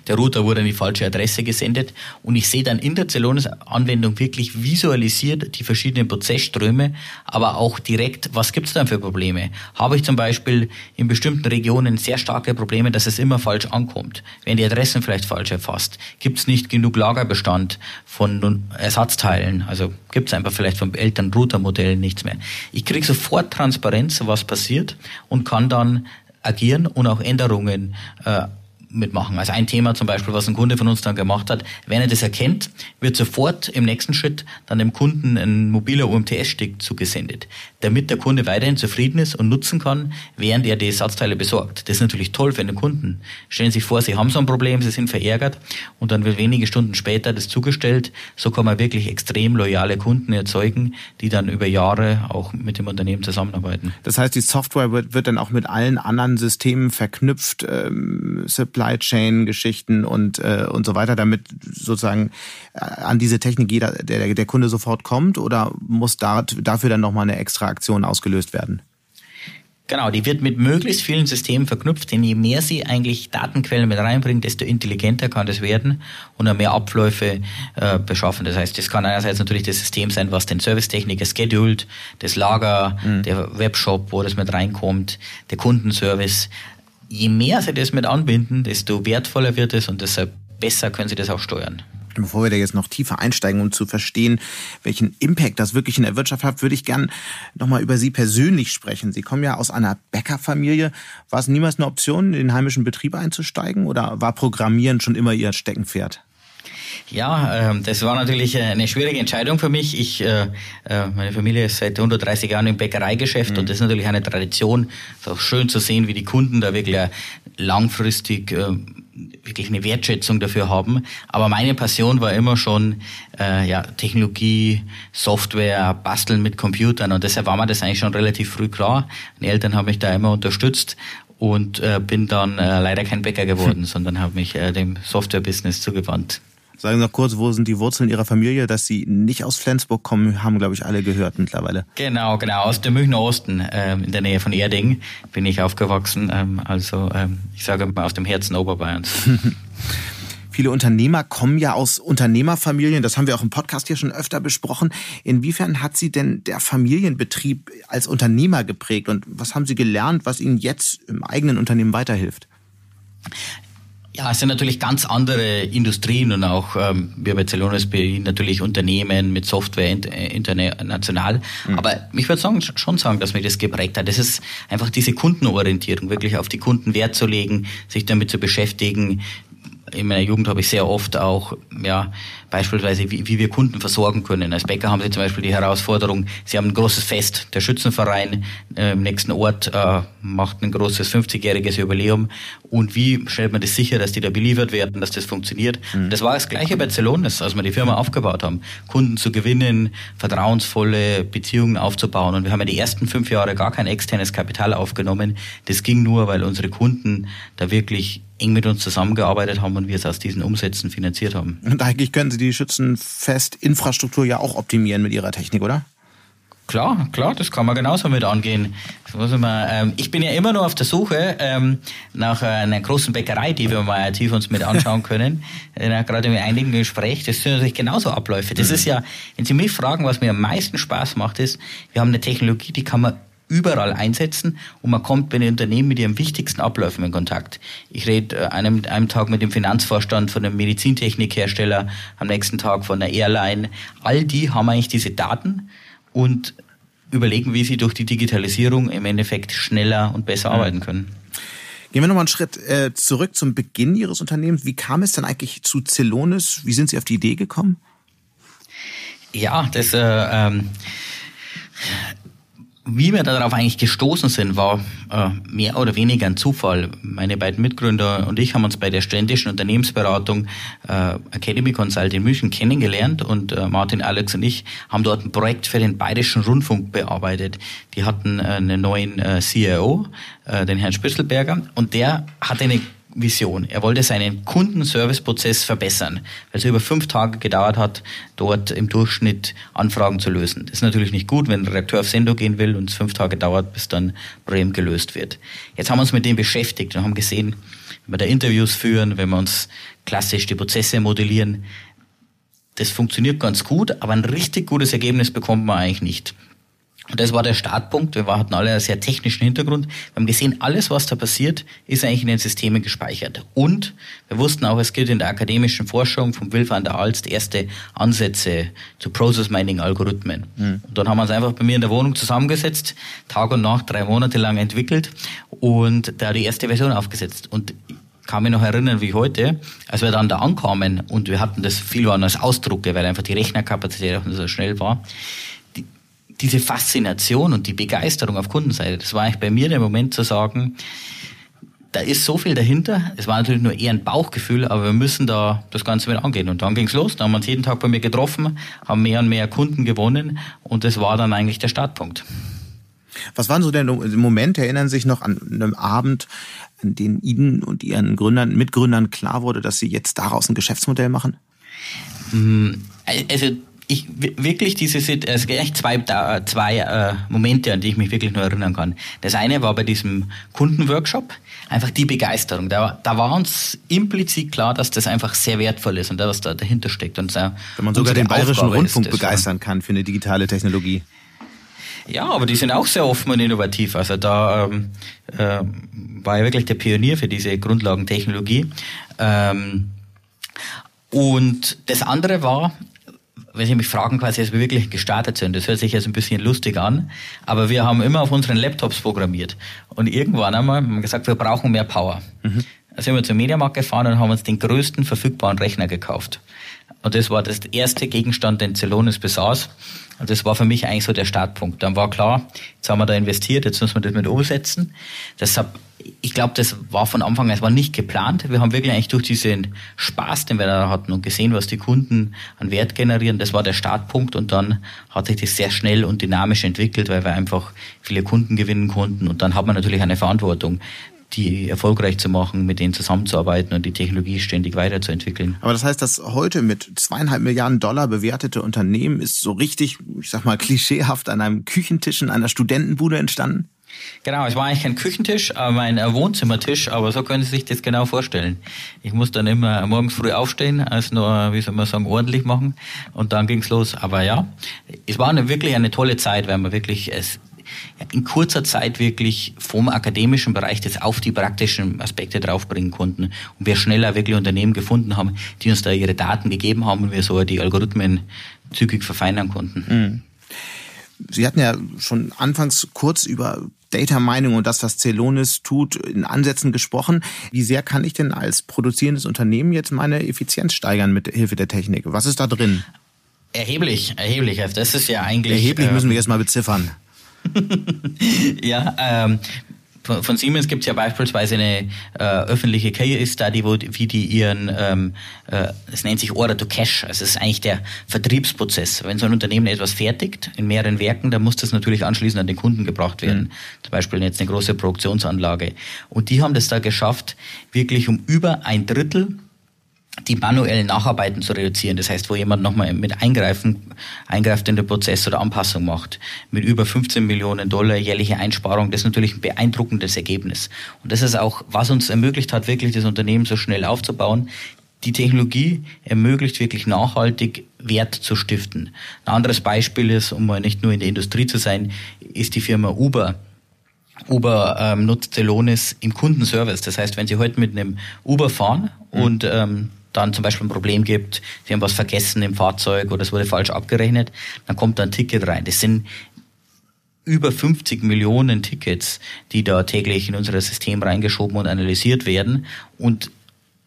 Der Router wurde an die falsche Adresse gesendet und ich sehe dann in der Celonis-Anwendung wirklich visualisiert die verschiedenen Prozessströme, aber auch direkt, was gibt es dann für Probleme? Habe ich zum Beispiel in bestimmten Regionen sehr starke Probleme, dass es immer falsch ankommt? Werden die Adressen vielleicht falsch erfasst? Gibt es nicht genug Lagerbestand von Ersatzteilen? Also gibt es einfach vielleicht vom älteren Routermodell nichts mehr. Ich kriege sofort Transparenz, was passiert und kann dann agieren und auch Änderungen äh, mitmachen. Also ein Thema zum Beispiel, was ein Kunde von uns dann gemacht hat, wenn er das erkennt, wird sofort im nächsten Schritt dann dem Kunden ein mobiler UMTS-Stick zugesendet, damit der Kunde weiterhin zufrieden ist und nutzen kann, während er die Ersatzteile besorgt. Das ist natürlich toll für den Kunden. Stellen Sie sich vor, Sie haben so ein Problem, Sie sind verärgert und dann wird wenige Stunden später das zugestellt. So kann man wirklich extrem loyale Kunden erzeugen, die dann über Jahre auch mit dem Unternehmen zusammenarbeiten. Das heißt, die Software wird, wird dann auch mit allen anderen Systemen verknüpft, ähm, Supply Chain Geschichten und äh, und so weiter, damit sozusagen äh, an diese Technik jeder der der Kunde sofort kommt oder muss da, dafür dann noch mal eine extra Aktion ausgelöst werden? Genau, die wird mit möglichst vielen Systemen verknüpft, denn je mehr sie eigentlich Datenquellen mit reinbringen, desto intelligenter kann das werden und auch mehr Abläufe äh, beschaffen. Das heißt, das kann einerseits natürlich das System sein, was den Servicetechniker schedult, das Lager, mhm. der Webshop, wo das mit reinkommt, der Kundenservice je mehr sie das mit anbinden, desto wertvoller wird es und deshalb besser können sie das auch steuern. Bevor wir da jetzt noch tiefer einsteigen, um zu verstehen, welchen Impact das wirklich in der Wirtschaft hat, würde ich gern nochmal über Sie persönlich sprechen. Sie kommen ja aus einer Bäckerfamilie. War es niemals eine Option, in den heimischen Betrieb einzusteigen oder war Programmieren schon immer Ihr Steckenpferd? Ja, äh, das war natürlich äh, eine schwierige Entscheidung für mich. Ich, äh, äh meine Familie ist seit 130 Jahren im Bäckereigeschäft mhm. und das ist natürlich eine Tradition. Es ist auch schön zu sehen, wie die Kunden da wirklich langfristig wirklich eine Wertschätzung dafür haben. Aber meine Passion war immer schon äh, ja, Technologie, Software, Basteln mit Computern und deshalb war mir das eigentlich schon relativ früh klar. Meine Eltern haben mich da immer unterstützt und äh, bin dann äh, leider kein Bäcker geworden, sondern habe mich äh, dem Software-Business zugewandt. Sagen Sie noch kurz, wo sind die Wurzeln Ihrer Familie? Dass Sie nicht aus Flensburg kommen, haben, glaube ich, alle gehört mittlerweile. Genau, genau. Aus dem Münchner Osten, ähm, in der Nähe von Erding, bin ich aufgewachsen. Ähm, also, ähm, ich sage mal aus dem Herzen Oberbayerns. Viele Unternehmer kommen ja aus Unternehmerfamilien. Das haben wir auch im Podcast hier schon öfter besprochen. Inwiefern hat Sie denn der Familienbetrieb als Unternehmer geprägt? Und was haben Sie gelernt, was Ihnen jetzt im eigenen Unternehmen weiterhilft? Ja, es sind natürlich ganz andere Industrien und auch ähm, wir bei Celonis natürlich Unternehmen mit Software äh, international. Mhm. Aber ich würde sagen, schon sagen, dass mich das geprägt hat. Das ist einfach diese Kundenorientierung, wirklich auf die Kunden Wert zu legen, sich damit zu beschäftigen, in meiner Jugend habe ich sehr oft auch, ja, beispielsweise, wie, wie wir Kunden versorgen können. Als Bäcker haben Sie zum Beispiel die Herausforderung, Sie haben ein großes Fest. Der Schützenverein äh, im nächsten Ort äh, macht ein großes 50-jähriges Jubiläum. Und wie stellt man das sicher, dass die da beliefert werden, dass das funktioniert? Mhm. Das war das Gleiche bei Celonis, als wir die Firma aufgebaut haben. Kunden zu gewinnen, vertrauensvolle Beziehungen aufzubauen. Und wir haben ja die ersten fünf Jahre gar kein externes Kapital aufgenommen. Das ging nur, weil unsere Kunden da wirklich eng mit uns zusammengearbeitet haben und wir es aus diesen Umsätzen finanziert haben. Und eigentlich können Sie die Schützenfest-Infrastruktur ja auch optimieren mit Ihrer Technik, oder? Klar, klar, das kann man genauso mit angehen. Ähm, ich bin ja immer nur auf der Suche ähm, nach einer großen Bäckerei, die wir mal tief uns mit anschauen können. Gerade im einigen Gespräch, das sind natürlich genauso Abläufe. Das mhm. ist ja, wenn Sie mich fragen, was mir am meisten Spaß macht, ist, wir haben eine Technologie, die kann man überall einsetzen und man kommt bei den Unternehmen mit ihren wichtigsten Abläufen in Kontakt. Ich rede äh, einem, einem Tag mit dem Finanzvorstand von einem Medizintechnikhersteller, am nächsten Tag von einer Airline. All die haben eigentlich diese Daten und überlegen, wie sie durch die Digitalisierung im Endeffekt schneller und besser mhm. arbeiten können. Gehen wir nochmal einen Schritt äh, zurück zum Beginn Ihres Unternehmens. Wie kam es denn eigentlich zu Celonis? Wie sind Sie auf die Idee gekommen? Ja, das äh, ähm, wie wir darauf eigentlich gestoßen sind, war äh, mehr oder weniger ein Zufall. Meine beiden Mitgründer und ich haben uns bei der ständischen Unternehmensberatung äh, Academy Consult in München kennengelernt und äh, Martin, Alex und ich haben dort ein Projekt für den Bayerischen Rundfunk bearbeitet. Die hatten äh, einen neuen äh, CEO, äh, den Herrn Spitzelberger, und der hatte eine Vision. Er wollte seinen Kundenserviceprozess verbessern, weil es über fünf Tage gedauert hat, dort im Durchschnitt Anfragen zu lösen. Das ist natürlich nicht gut, wenn ein Redakteur auf Sendung gehen will und es fünf Tage dauert, bis dann Problem gelöst wird. Jetzt haben wir uns mit dem beschäftigt und haben gesehen, wenn wir da Interviews führen, wenn wir uns klassisch die Prozesse modellieren, das funktioniert ganz gut, aber ein richtig gutes Ergebnis bekommt man eigentlich nicht. Und das war der Startpunkt. Wir hatten alle einen sehr technischen Hintergrund. Wir haben gesehen, alles, was da passiert, ist eigentlich in den Systemen gespeichert. Und wir wussten auch, es gibt in der akademischen Forschung vom Will van der Alst erste Ansätze zu Process Mining Algorithmen. Mhm. Und dann haben wir uns einfach bei mir in der Wohnung zusammengesetzt, Tag und Nacht, drei Monate lang entwickelt und da die erste Version aufgesetzt. Und kann mich noch erinnern wie heute, als wir dann da ankamen und wir hatten das viel waren als Ausdrucke, weil einfach die Rechnerkapazität auch nicht so schnell war diese Faszination und die Begeisterung auf Kundenseite, das war eigentlich bei mir der Moment zu sagen, da ist so viel dahinter. Es war natürlich nur eher ein Bauchgefühl, aber wir müssen da das Ganze mit angehen. Und dann ging's los. Dann haben wir uns jeden Tag bei mir getroffen, haben mehr und mehr Kunden gewonnen und das war dann eigentlich der Startpunkt. Was waren so denn Momente, erinnern Sie sich noch an einem Abend, an dem Ihnen und Ihren Gründern, Mitgründern klar wurde, dass Sie jetzt daraus ein Geschäftsmodell machen? Mm, also ich wirklich diese es gibt echt zwei zwei äh, Momente, an die ich mich wirklich nur erinnern kann. Das eine war bei diesem Kundenworkshop einfach die Begeisterung. Da, da war uns implizit klar, dass das einfach sehr wertvoll ist und was da dahinter steckt. Und Wenn man sogar den bayerischen Aufgabe Rundfunk ist, begeistern kann für eine digitale Technologie. Ja, aber die sind auch sehr offen und innovativ. Also da ähm, äh, war ja wirklich der Pionier für diese Grundlagentechnologie. Ähm, und das andere war, wenn Sie mich fragen, quasi, als wir wirklich gestartet sind, das hört sich jetzt ein bisschen lustig an, aber wir haben immer auf unseren Laptops programmiert. Und irgendwann einmal haben wir gesagt, wir brauchen mehr Power. Mhm. Da sind wir zum Mediamarkt gefahren und haben uns den größten verfügbaren Rechner gekauft. Und das war das erste Gegenstand, den Celonis besaß. Und das war für mich eigentlich so der Startpunkt. Dann war klar, jetzt haben wir da investiert, jetzt müssen wir das mit umsetzen. Deshalb, ich glaube, das war von Anfang an, es war nicht geplant. Wir haben wirklich eigentlich durch diesen Spaß, den wir da hatten und gesehen, was die Kunden an Wert generieren, das war der Startpunkt und dann hat sich das sehr schnell und dynamisch entwickelt, weil wir einfach viele Kunden gewinnen konnten und dann hat man natürlich eine Verantwortung die erfolgreich zu machen, mit denen zusammenzuarbeiten und die Technologie ständig weiterzuentwickeln. Aber das heißt, dass heute mit zweieinhalb Milliarden Dollar bewertete Unternehmen ist so richtig, ich sag mal, klischeehaft an einem Küchentisch in einer Studentenbude entstanden? Genau, es war eigentlich kein Küchentisch, aber ein Wohnzimmertisch, aber so können Sie sich das genau vorstellen. Ich muss dann immer morgens früh aufstehen, als nur, wie soll man sagen, ordentlich machen und dann ging's los. Aber ja, es war eine, wirklich eine tolle Zeit, weil man wirklich es in kurzer Zeit wirklich vom akademischen Bereich das auf die praktischen Aspekte draufbringen konnten und wir schneller wirklich Unternehmen gefunden haben, die uns da ihre Daten gegeben haben und wir so die Algorithmen zügig verfeinern konnten. Mhm. Sie hatten ja schon anfangs kurz über Data Mining und das, was Celonis tut, in Ansätzen gesprochen. Wie sehr kann ich denn als produzierendes Unternehmen jetzt meine Effizienz steigern mit Hilfe der Technik? Was ist da drin? Erheblich, erheblich. Das ist ja eigentlich. Erheblich müssen wir jetzt mal beziffern. ja, ähm, von, von Siemens gibt es ja beispielsweise eine äh, öffentliche Case Study, wo wie die ihren, ähm, äh, das nennt sich Order to Cash, also es ist eigentlich der Vertriebsprozess. Wenn so ein Unternehmen etwas fertigt in mehreren Werken, dann muss das natürlich anschließend an den Kunden gebracht werden. Mhm. Zum Beispiel jetzt eine große Produktionsanlage. Und die haben das da geschafft, wirklich um über ein Drittel die manuellen Nacharbeiten zu reduzieren. Das heißt, wo jemand nochmal mit eingreifen, eingreift in den Prozess oder Anpassung macht. Mit über 15 Millionen Dollar jährliche Einsparung. Das ist natürlich ein beeindruckendes Ergebnis. Und das ist auch, was uns ermöglicht hat, wirklich das Unternehmen so schnell aufzubauen. Die Technologie ermöglicht wirklich nachhaltig Wert zu stiften. Ein anderes Beispiel ist, um mal nicht nur in der Industrie zu sein, ist die Firma Uber. Uber ähm, nutzt Celonis im Kundenservice. Das heißt, wenn Sie heute mit einem Uber fahren mhm. und ähm, dann zum Beispiel ein Problem gibt, Sie haben was vergessen im Fahrzeug oder es wurde falsch abgerechnet, dann kommt da ein Ticket rein. Das sind über 50 Millionen Tickets, die da täglich in unser System reingeschoben und analysiert werden. Und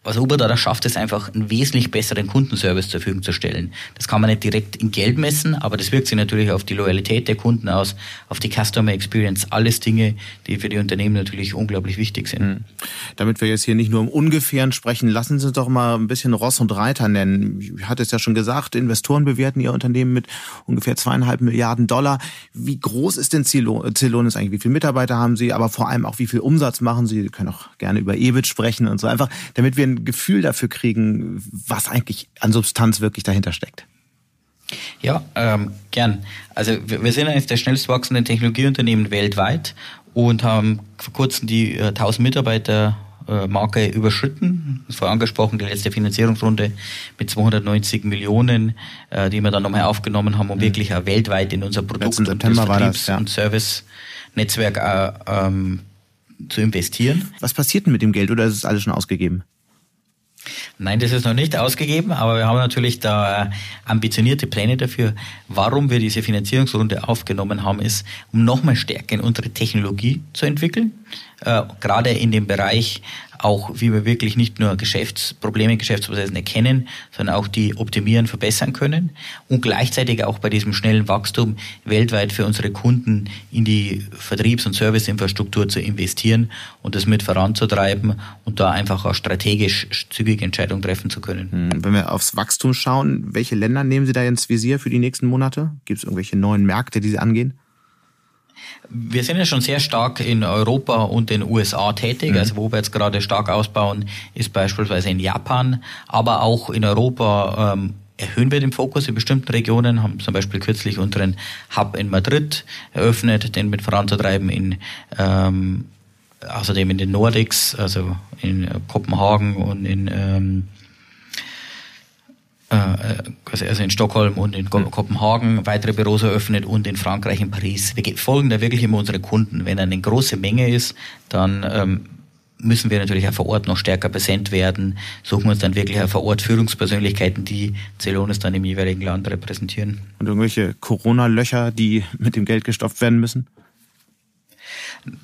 was Uber da schafft, ist einfach einen wesentlich besseren Kundenservice zur Verfügung zu stellen. Das kann man nicht direkt in Geld messen, aber das wirkt sich natürlich auf die Loyalität der Kunden aus, auf die Customer Experience, alles Dinge, die für die Unternehmen natürlich unglaublich wichtig sind. Mhm. Damit wir jetzt hier nicht nur im Ungefähren sprechen, lassen Sie uns doch mal ein bisschen Ross und Reiter nennen. Ich hatte es ja schon gesagt, Investoren bewerten ihr Unternehmen mit ungefähr zweieinhalb Milliarden Dollar. Wie groß ist denn Celonis eigentlich? Wie viele Mitarbeiter haben Sie? Aber vor allem auch, wie viel Umsatz machen Sie? Sie können auch gerne über EBIT sprechen und so. Einfach, damit wir ein Gefühl dafür kriegen, was eigentlich an Substanz wirklich dahinter steckt? Ja, ähm, gern. Also wir, wir sind eines der schnellst wachsenden Technologieunternehmen weltweit und haben vor kurzem die äh, 1000 Mitarbeiter Marke überschritten. Das war angesprochen, die letzte Finanzierungsrunde mit 290 Millionen, die wir dann nochmal aufgenommen haben, um mhm. wirklich auch weltweit in unser Produkt und Vertriebs- ja. und Service-Netzwerk ähm, zu investieren. Was passiert denn mit dem Geld oder ist es alles schon ausgegeben? Nein, das ist noch nicht ausgegeben, aber wir haben natürlich da äh, ambitionierte Pläne dafür. Warum wir diese Finanzierungsrunde aufgenommen haben, ist, um nochmal stärker in unsere Technologie zu entwickeln, äh, gerade in dem Bereich auch, wie wir wirklich nicht nur Geschäftsprobleme, Geschäftsprozessen erkennen, sondern auch die optimieren, verbessern können und gleichzeitig auch bei diesem schnellen Wachstum weltweit für unsere Kunden in die Vertriebs- und Serviceinfrastruktur zu investieren und das mit voranzutreiben und da einfach auch strategisch zügige Entscheidungen treffen zu können. Hm, wenn wir aufs Wachstum schauen, welche Länder nehmen Sie da ins Visier für die nächsten Monate? Gibt es irgendwelche neuen Märkte, die Sie angehen? Wir sind ja schon sehr stark in Europa und den USA tätig. Mhm. Also wo wir jetzt gerade stark ausbauen, ist beispielsweise in Japan, aber auch in Europa ähm, erhöhen wir den Fokus in bestimmten Regionen, haben zum Beispiel kürzlich unseren Hub in Madrid eröffnet, den mit voranzutreiben in ähm, außerdem in den Nordics, also in Kopenhagen und in ähm, äh, also in Stockholm und in Kopenhagen weitere Büros eröffnet und in Frankreich, in Paris. Wir folgen da wirklich immer unsere Kunden. Wenn eine große Menge ist, dann ähm, müssen wir natürlich auch vor Ort noch stärker präsent werden, suchen uns dann wirklich auch vor Ort Führungspersönlichkeiten, die Celonis dann im jeweiligen Land repräsentieren. Und irgendwelche Corona-Löcher, die mit dem Geld gestopft werden müssen?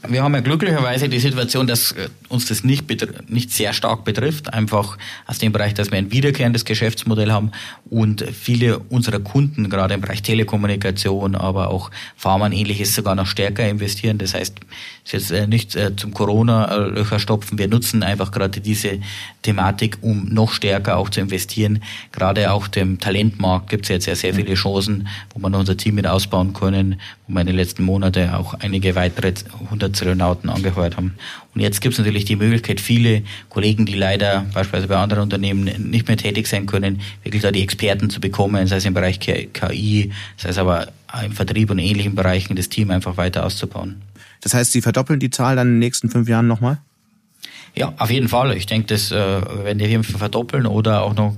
Wir haben ja glücklicherweise die Situation, dass äh, uns das nicht, nicht sehr stark betrifft, einfach aus dem Bereich, dass wir ein wiederkehrendes Geschäftsmodell haben und viele unserer Kunden, gerade im Bereich Telekommunikation, aber auch Pharma und ähnliches, sogar noch stärker investieren. Das heißt, es ist jetzt äh, nicht äh, zum Corona-Löcher stopfen. Wir nutzen einfach gerade diese Thematik, um noch stärker auch zu investieren. Gerade auch dem Talentmarkt gibt es jetzt ja sehr viele Chancen, wo wir unser Team mit ausbauen können, wo wir in den letzten Monaten auch einige weitere 100 Zellonauten angeheuert haben. Und jetzt gibt es natürlich die Möglichkeit, viele Kollegen, die leider beispielsweise bei anderen Unternehmen nicht mehr tätig sein können, wirklich da die Experten zu bekommen, sei es im Bereich KI, sei es aber im Vertrieb und ähnlichen Bereichen, das Team einfach weiter auszubauen. Das heißt, Sie verdoppeln die Zahl dann in den nächsten fünf Jahren nochmal? Ja, auf jeden Fall. Ich denke, das äh, werden die Firmen verdoppeln oder auch noch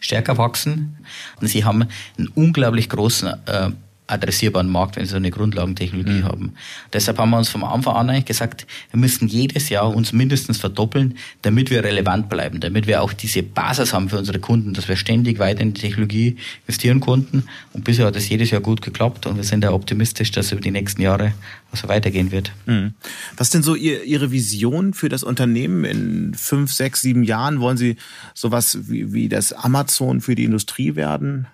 stärker wachsen. Und sie haben einen unglaublich großen äh, adressierbaren Markt, wenn sie so eine Grundlagentechnologie mhm. haben. Deshalb haben wir uns vom Anfang an eigentlich gesagt, wir müssen jedes Jahr uns mindestens verdoppeln, damit wir relevant bleiben, damit wir auch diese Basis haben für unsere Kunden, dass wir ständig weiter in die Technologie investieren konnten. Und bisher hat es jedes Jahr gut geklappt und wir sind da optimistisch, dass es über die nächsten Jahre so weitergehen wird. Mhm. Was denn so ihr, Ihre Vision für das Unternehmen in fünf, sechs, sieben Jahren? Wollen Sie sowas wie, wie das Amazon für die Industrie werden?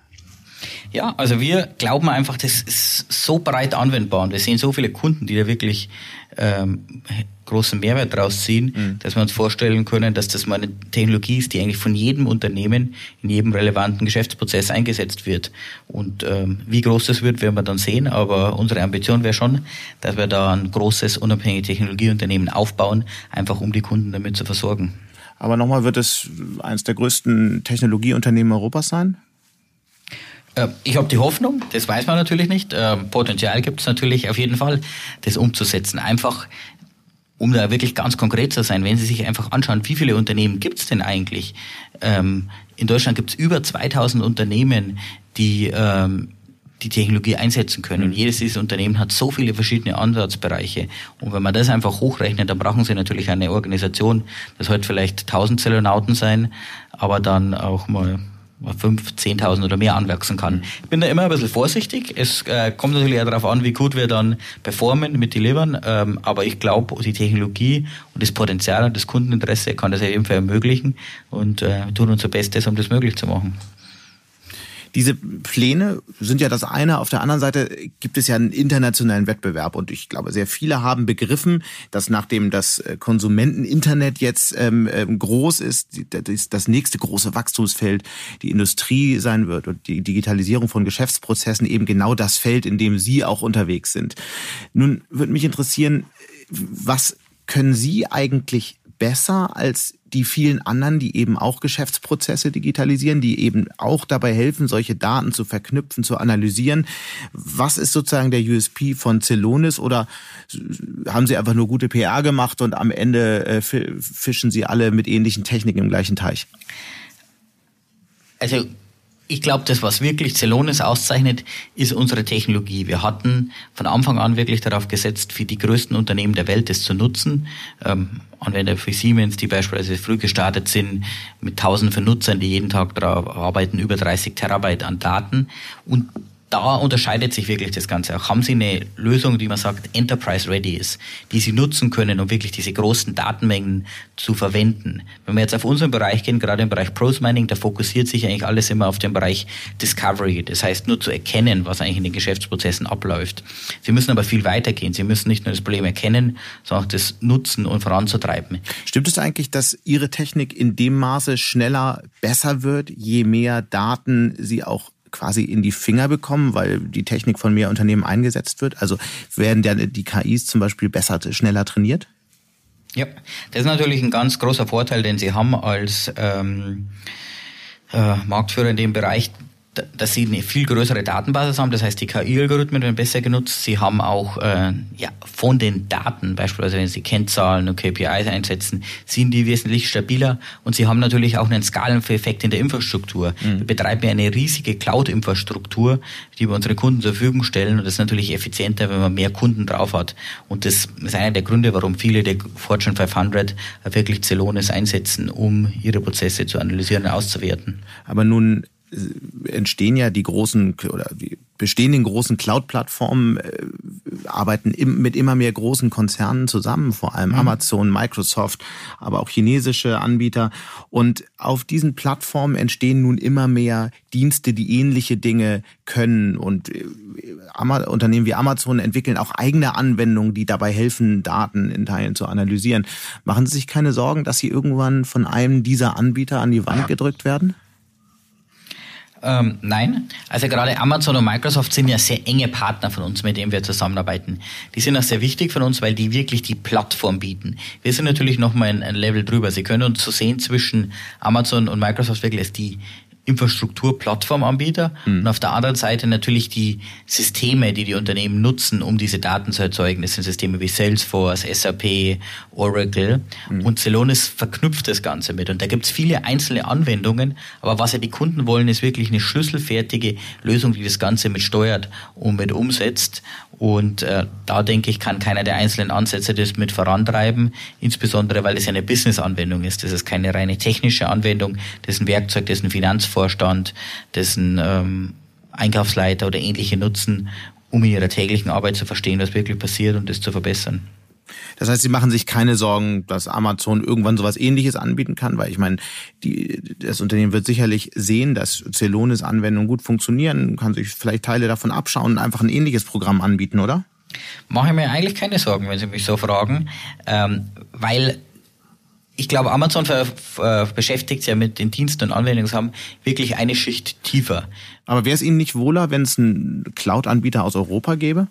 Ja, also wir glauben einfach, das ist so breit anwendbar und wir sehen so viele Kunden, die da wirklich ähm, großen Mehrwert draus ziehen, mhm. dass wir uns vorstellen können, dass das mal eine Technologie ist, die eigentlich von jedem Unternehmen in jedem relevanten Geschäftsprozess eingesetzt wird. Und ähm, wie groß das wird, werden wir dann sehen, aber unsere Ambition wäre schon, dass wir da ein großes, unabhängiges Technologieunternehmen aufbauen, einfach um die Kunden damit zu versorgen. Aber nochmal, wird es eines der größten Technologieunternehmen Europas sein? Äh, ich habe die Hoffnung, das weiß man natürlich nicht. Ähm, Potenzial gibt es natürlich auf jeden Fall, das umzusetzen. Einfach, um da wirklich ganz konkret zu sein, wenn Sie sich einfach anschauen, wie viele Unternehmen gibt es denn eigentlich? Ähm, in Deutschland gibt es über 2000 Unternehmen, die ähm, die Technologie einsetzen können. Mhm. Jedes dieser Unternehmen hat so viele verschiedene Ansatzbereiche. Und wenn man das einfach hochrechnet, dann brauchen sie natürlich eine Organisation. Das sollte vielleicht 1000 Zellonauten sein, aber dann auch mal fünf, zehntausend oder mehr anwachsen kann. Ich bin da immer ein bisschen vorsichtig. Es äh, kommt natürlich auch darauf an, wie gut wir dann performen mit delivern. Ähm, aber ich glaube, die Technologie und das Potenzial und das Kundeninteresse kann das jeden Fall ermöglichen und äh, tun unser Bestes, um das möglich zu machen. Diese Pläne sind ja das eine. Auf der anderen Seite gibt es ja einen internationalen Wettbewerb und ich glaube, sehr viele haben begriffen, dass nachdem das äh, Konsumenteninternet jetzt ähm, ähm groß ist, das nächste große Wachstumsfeld die Industrie sein wird und die Digitalisierung von Geschäftsprozessen eben genau das Feld, in dem Sie auch unterwegs sind. Nun würde mich interessieren, was können Sie eigentlich besser als die vielen anderen, die eben auch Geschäftsprozesse digitalisieren, die eben auch dabei helfen, solche Daten zu verknüpfen, zu analysieren. Was ist sozusagen der USP von Celonis oder haben Sie einfach nur gute PR gemacht und am Ende äh, fischen Sie alle mit ähnlichen Techniken im gleichen Teich? Also ich glaube, das, was wirklich Celonis auszeichnet, ist unsere Technologie. Wir hatten von Anfang an wirklich darauf gesetzt, für die größten Unternehmen der Welt das zu nutzen. Ähm, Anwender für Siemens, die beispielsweise früh gestartet sind, mit tausenden von Nutzern, die jeden Tag darauf arbeiten, über 30 Terabyte an Daten. Und da unterscheidet sich wirklich das Ganze auch. Haben Sie eine Lösung, die man sagt, Enterprise Ready ist, die Sie nutzen können, um wirklich diese großen Datenmengen zu verwenden? Wenn wir jetzt auf unseren Bereich gehen, gerade im Bereich Prose Mining, da fokussiert sich eigentlich alles immer auf den Bereich Discovery. Das heißt, nur zu erkennen, was eigentlich in den Geschäftsprozessen abläuft. Sie müssen aber viel weiter gehen. Sie müssen nicht nur das Problem erkennen, sondern auch das nutzen und voranzutreiben. Stimmt es eigentlich, dass Ihre Technik in dem Maße schneller besser wird, je mehr Daten Sie auch quasi in die Finger bekommen, weil die Technik von mehr Unternehmen eingesetzt wird? Also werden die KIs zum Beispiel besser, schneller trainiert? Ja, das ist natürlich ein ganz großer Vorteil, den Sie haben als ähm, äh, Marktführer in dem Bereich, dass sie eine viel größere Datenbasis haben, das heißt, die KI-Algorithmen werden besser genutzt. Sie haben auch äh, ja, von den Daten, beispielsweise wenn sie Kennzahlen und KPIs einsetzen, sind die wesentlich stabiler und sie haben natürlich auch einen Skaleneffekt in der Infrastruktur. Mhm. Wir betreiben ja eine riesige Cloud-Infrastruktur, die wir unseren Kunden zur Verfügung stellen und das ist natürlich effizienter, wenn man mehr Kunden drauf hat. Und das ist einer der Gründe, warum viele der Fortune 500 wirklich Celonis einsetzen, um ihre Prozesse zu analysieren und auszuwerten. Aber nun entstehen ja die großen oder die bestehenden großen Cloud-Plattformen äh, arbeiten im, mit immer mehr großen Konzernen zusammen, vor allem mhm. Amazon, Microsoft, aber auch chinesische Anbieter. Und auf diesen Plattformen entstehen nun immer mehr Dienste, die ähnliche Dinge können. Und äh, Unternehmen wie Amazon entwickeln auch eigene Anwendungen, die dabei helfen, Daten in Teilen zu analysieren. Machen Sie sich keine Sorgen, dass Sie irgendwann von einem dieser Anbieter an die Wand gedrückt werden? Ähm, nein, also gerade Amazon und Microsoft sind ja sehr enge Partner von uns, mit denen wir zusammenarbeiten. Die sind auch sehr wichtig von uns, weil die wirklich die Plattform bieten. Wir sind natürlich nochmal ein, ein Level drüber. Sie können uns so sehen zwischen Amazon und Microsoft wirklich als die Infrastruktur-Plattformanbieter mhm. und auf der anderen Seite natürlich die Systeme, die die Unternehmen nutzen, um diese Daten zu erzeugen. Das sind Systeme wie Salesforce, SAP, Oracle mhm. und Celonis verknüpft das Ganze mit. Und da gibt es viele einzelne Anwendungen, aber was ja die Kunden wollen, ist wirklich eine schlüsselfertige Lösung, die das Ganze mit steuert und mit umsetzt. Und äh, da denke ich, kann keiner der einzelnen Ansätze das mit vorantreiben, insbesondere weil es eine Business-Anwendung ist. Das ist keine reine technische Anwendung, das ist ein Werkzeug, das ein Finanzvorstand, das ein ähm, Einkaufsleiter oder ähnliche nutzen, um in ihrer täglichen Arbeit zu verstehen, was wirklich passiert und das zu verbessern. Das heißt, Sie machen sich keine Sorgen, dass Amazon irgendwann sowas ähnliches anbieten kann, weil ich meine, die, das Unternehmen wird sicherlich sehen, dass Celonis Anwendungen gut funktionieren, kann sich vielleicht Teile davon abschauen und einfach ein ähnliches Programm anbieten, oder? Mache ich mir eigentlich keine Sorgen, wenn Sie mich so fragen, ähm, weil ich glaube, Amazon beschäftigt sich ja mit den Diensten und Anwendungen haben wirklich eine Schicht tiefer. Aber wäre es Ihnen nicht wohler, wenn es einen Cloud-Anbieter aus Europa gäbe?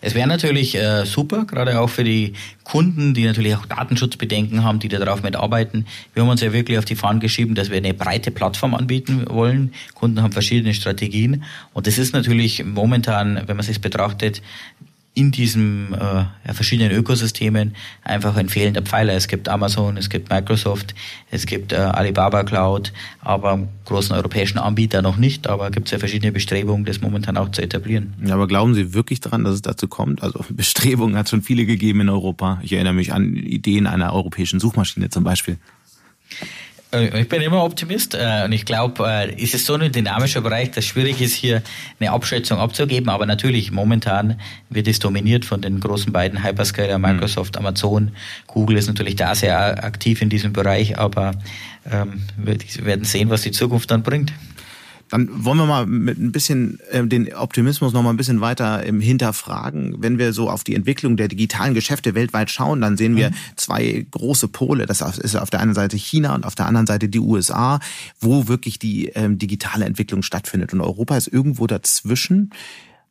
Es wäre natürlich äh, super, gerade auch für die Kunden, die natürlich auch Datenschutzbedenken haben, die darauf mitarbeiten. Wir haben uns ja wirklich auf die Fahnen geschrieben, dass wir eine breite Plattform anbieten wollen. Kunden haben verschiedene Strategien und das ist natürlich momentan, wenn man sich betrachtet, in diesem äh, verschiedenen Ökosystemen einfach ein fehlender Pfeiler. Es gibt Amazon, es gibt Microsoft, es gibt äh, Alibaba Cloud, aber großen europäischen Anbieter noch nicht. Aber gibt es ja verschiedene Bestrebungen, das momentan auch zu etablieren. Ja, aber glauben Sie wirklich daran, dass es dazu kommt? Also Bestrebungen hat es schon viele gegeben in Europa. Ich erinnere mich an Ideen einer europäischen Suchmaschine zum Beispiel. Äh, ich bin immer Optimist äh, und ich glaube, äh, es ist so ein dynamischer Bereich, dass es schwierig ist, hier eine Abschätzung abzugeben. Aber natürlich, momentan wird es dominiert von den großen beiden Hyperscaler, mhm. Microsoft, Amazon. Google ist natürlich da sehr aktiv in diesem Bereich, aber ähm, wir werden sehen, was die Zukunft dann bringt. Dann wollen wir mal mit ein bisschen äh, den Optimismus noch mal ein bisschen weiter im hinterfragen. Wenn wir so auf die Entwicklung der digitalen Geschäfte weltweit schauen, dann sehen wir mhm. zwei große Pole. Das ist auf der einen Seite China und auf der anderen Seite die USA, wo wirklich die ähm, digitale Entwicklung stattfindet. Und Europa ist irgendwo dazwischen.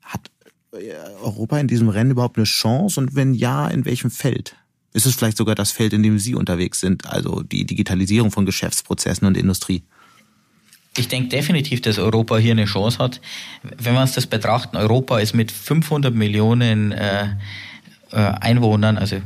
Hat äh, Europa in diesem Rennen überhaupt eine Chance? Und wenn ja, in welchem Feld? Ist es vielleicht sogar das Feld, in dem Sie unterwegs sind, also die Digitalisierung von Geschäftsprozessen und Industrie? Ich denke definitiv, dass Europa hier eine Chance hat. Wenn wir uns das betrachten, Europa ist mit 500 Millionen äh, äh, Einwohnern, also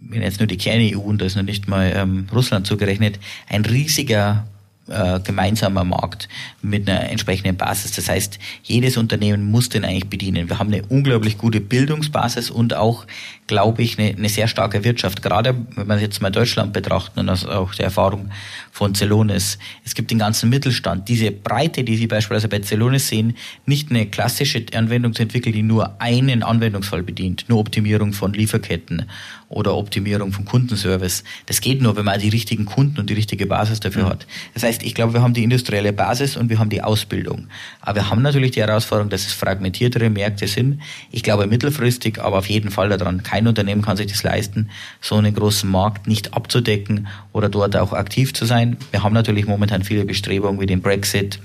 wenn jetzt nur die Kerne-EU und da ist noch nicht mal ähm, Russland zugerechnet, ein riesiger äh, gemeinsamer Markt mit einer entsprechenden Basis. Das heißt, jedes Unternehmen muss den eigentlich bedienen. Wir haben eine unglaublich gute Bildungsbasis und auch, glaube ich, eine, eine sehr starke Wirtschaft. Gerade wenn wir jetzt mal Deutschland betrachten und das auch die Erfahrung von Celonis. Es gibt den ganzen Mittelstand. Diese Breite, die Sie beispielsweise bei Celonis sehen, nicht eine klassische Anwendung zu entwickeln, die nur einen Anwendungsfall bedient, nur Optimierung von Lieferketten oder Optimierung von Kundenservice. Das geht nur, wenn man die richtigen Kunden und die richtige Basis dafür mhm. hat. Das heißt, ich glaube, wir haben die industrielle Basis und wir haben die Ausbildung. Aber wir haben natürlich die Herausforderung, dass es fragmentiertere Märkte sind. Ich glaube mittelfristig, aber auf jeden Fall daran, kein Unternehmen kann sich das leisten, so einen großen Markt nicht abzudecken oder dort auch aktiv zu sein. Wir haben natürlich momentan viele Bestrebungen wie den Brexit,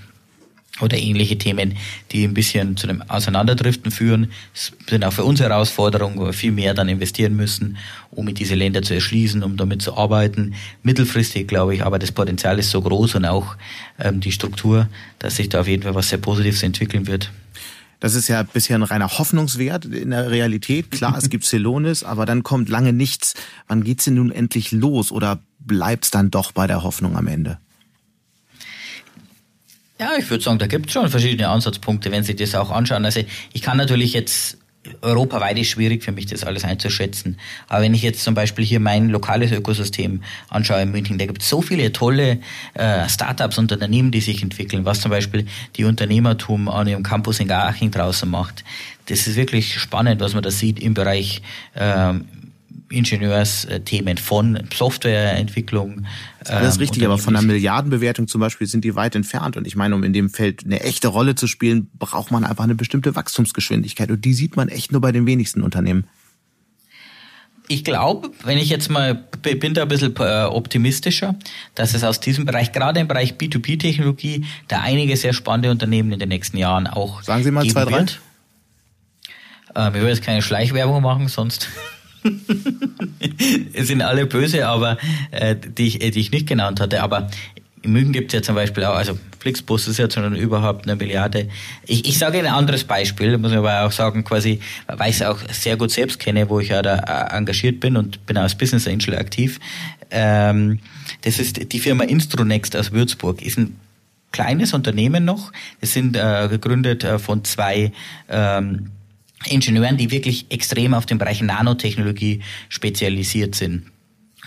oder ähnliche Themen, die ein bisschen zu einem Auseinanderdriften führen. Das sind auch für uns Herausforderungen, wo wir viel mehr dann investieren müssen, um mit diese Länder zu erschließen, um damit zu arbeiten. Mittelfristig glaube ich, aber das Potenzial ist so groß und auch ähm, die Struktur, dass sich da auf jeden Fall was sehr Positives entwickeln wird. Das ist ja bisher ein reiner Hoffnungswert in der Realität. Klar, es gibt Celonis, aber dann kommt lange nichts. Wann geht's denn nun endlich los oder bleibt's dann doch bei der Hoffnung am Ende? Ja, ich würde sagen, da gibt es schon verschiedene Ansatzpunkte, wenn Sie das auch anschauen. Also ich kann natürlich jetzt europaweit ist schwierig für mich, das alles einzuschätzen. Aber wenn ich jetzt zum Beispiel hier mein lokales Ökosystem anschaue in München, da gibt es so viele tolle äh, Startups Unternehmen, die sich entwickeln, was zum Beispiel die Unternehmertum an ihrem Campus in Garaching draußen macht. Das ist wirklich spannend, was man da sieht im Bereich ähm, Ingenieursthemen von Softwareentwicklung. Das ist alles ähm, richtig, aber von einer Milliardenbewertung zum Beispiel sind die weit entfernt. Und ich meine, um in dem Feld eine echte Rolle zu spielen, braucht man einfach eine bestimmte Wachstumsgeschwindigkeit. Und die sieht man echt nur bei den wenigsten Unternehmen. Ich glaube, wenn ich jetzt mal bin da ein bisschen äh, optimistischer, dass es aus diesem Bereich, gerade im Bereich B2B-Technologie, da einige sehr spannende Unternehmen in den nächsten Jahren auch Sagen Sie mal zwei, drei. Wird. Ähm, ich will jetzt keine Schleichwerbung machen, sonst es sind alle böse, aber äh, die, ich, die ich nicht genannt hatte. Aber in München gibt es ja zum Beispiel auch, also Flixbus ist ja schon überhaupt eine Milliarde. Ich, ich sage ein anderes Beispiel, muss ich aber auch sagen, quasi, weil ich es auch sehr gut selbst kenne, wo ich ja da äh, engagiert bin und bin als Business Angel aktiv. Ähm, das ist die Firma Instronext aus Würzburg. Ist ein kleines Unternehmen noch. Es sind äh, gegründet äh, von zwei ähm, Ingenieuren, die wirklich extrem auf den Bereich Nanotechnologie spezialisiert sind.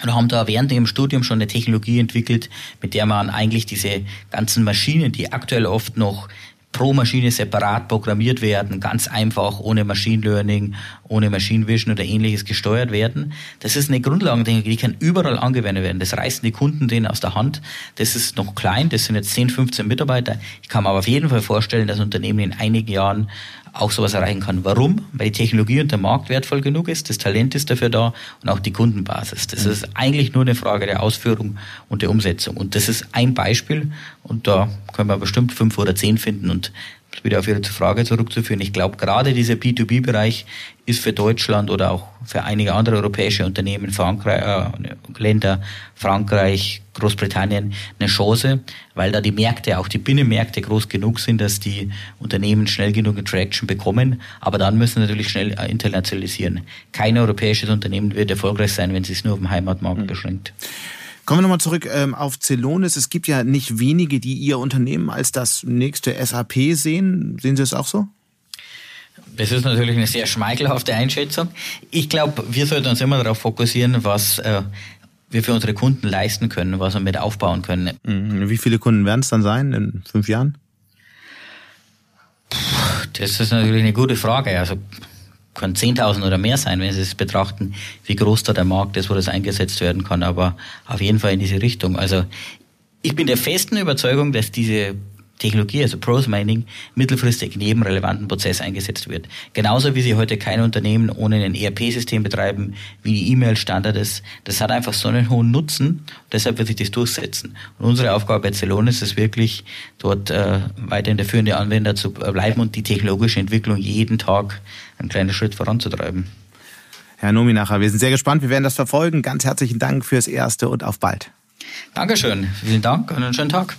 Und haben da während ihrem Studium schon eine Technologie entwickelt, mit der man eigentlich diese ganzen Maschinen, die aktuell oft noch pro Maschine separat programmiert werden, ganz einfach, ohne Machine Learning, ohne Machine Vision oder ähnliches gesteuert werden. Das ist eine Grundlagentechnologie, die kann überall angewendet werden. Das reißen die Kunden denen aus der Hand. Das ist noch klein, das sind jetzt 10, 15 Mitarbeiter. Ich kann mir aber auf jeden Fall vorstellen, dass Unternehmen in einigen Jahren auch sowas erreichen kann. Warum? Weil die Technologie und der Markt wertvoll genug ist, das Talent ist dafür da und auch die Kundenbasis. Das ist eigentlich nur eine Frage der Ausführung und der Umsetzung. Und das ist ein Beispiel und da können wir bestimmt fünf oder zehn finden und wieder auf Ihre Frage zurückzuführen. Ich glaube, gerade dieser B2B-Bereich ist für Deutschland oder auch für einige andere europäische Unternehmen, Frankreich, äh, Länder, Frankreich, Großbritannien, eine Chance, weil da die Märkte, auch die Binnenmärkte groß genug sind, dass die Unternehmen schnell genug Traction bekommen. Aber dann müssen sie natürlich schnell äh, internationalisieren. Kein europäisches Unternehmen wird erfolgreich sein, wenn es sich nur auf den Heimatmarkt mhm. beschränkt. Kommen wir nochmal zurück ähm, auf Celonis. Es gibt ja nicht wenige, die Ihr Unternehmen als das nächste SAP sehen. Sehen Sie es auch so? Das ist natürlich eine sehr schmeichelhafte Einschätzung. Ich glaube, wir sollten uns immer darauf fokussieren, was äh, wir für unsere Kunden leisten können, was wir mit aufbauen können. Mhm. Wie viele Kunden werden es dann sein in fünf Jahren? Das ist natürlich eine gute Frage. Also können 10.000 oder mehr sein, wenn Sie es betrachten, wie groß da der Markt ist, wo das eingesetzt werden kann, aber auf jeden Fall in diese Richtung. Also ich bin der festen Überzeugung, dass diese Technologie, also Prose Mining, mittelfristig in jedem relevanten Prozess eingesetzt wird. Genauso wie sie heute kein Unternehmen ohne ein ERP-System betreiben, wie die E-Mail-Standard ist. Das hat einfach so einen hohen Nutzen, deshalb wird sich das durchsetzen. Und unsere Aufgabe bei Celonis ist wirklich, dort äh, weiterhin der führende Anwender zu bleiben und die technologische Entwicklung jeden Tag einen kleinen Schritt voranzutreiben. Herr Nominacher. Wir sind sehr gespannt. Wir werden das verfolgen. Ganz herzlichen Dank fürs Erste und auf bald. Dankeschön. Vielen Dank und einen schönen Tag.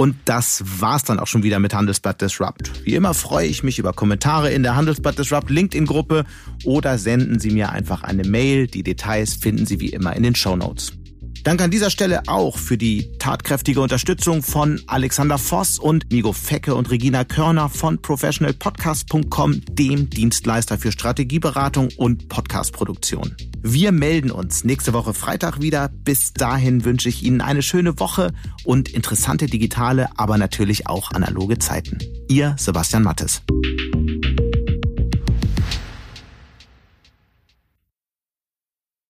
Und das war's dann auch schon wieder mit Handelsblatt Disrupt. Wie immer freue ich mich über Kommentare in der Handelsblatt Disrupt LinkedIn-Gruppe oder senden Sie mir einfach eine Mail. Die Details finden Sie wie immer in den Show Notes. Danke an dieser Stelle auch für die tatkräftige Unterstützung von Alexander Voss und Migo Fecke und Regina Körner von professionalpodcast.com, dem Dienstleister für Strategieberatung und Podcastproduktion. Wir melden uns nächste Woche Freitag wieder. Bis dahin wünsche ich Ihnen eine schöne Woche und interessante digitale, aber natürlich auch analoge Zeiten. Ihr Sebastian Mattes.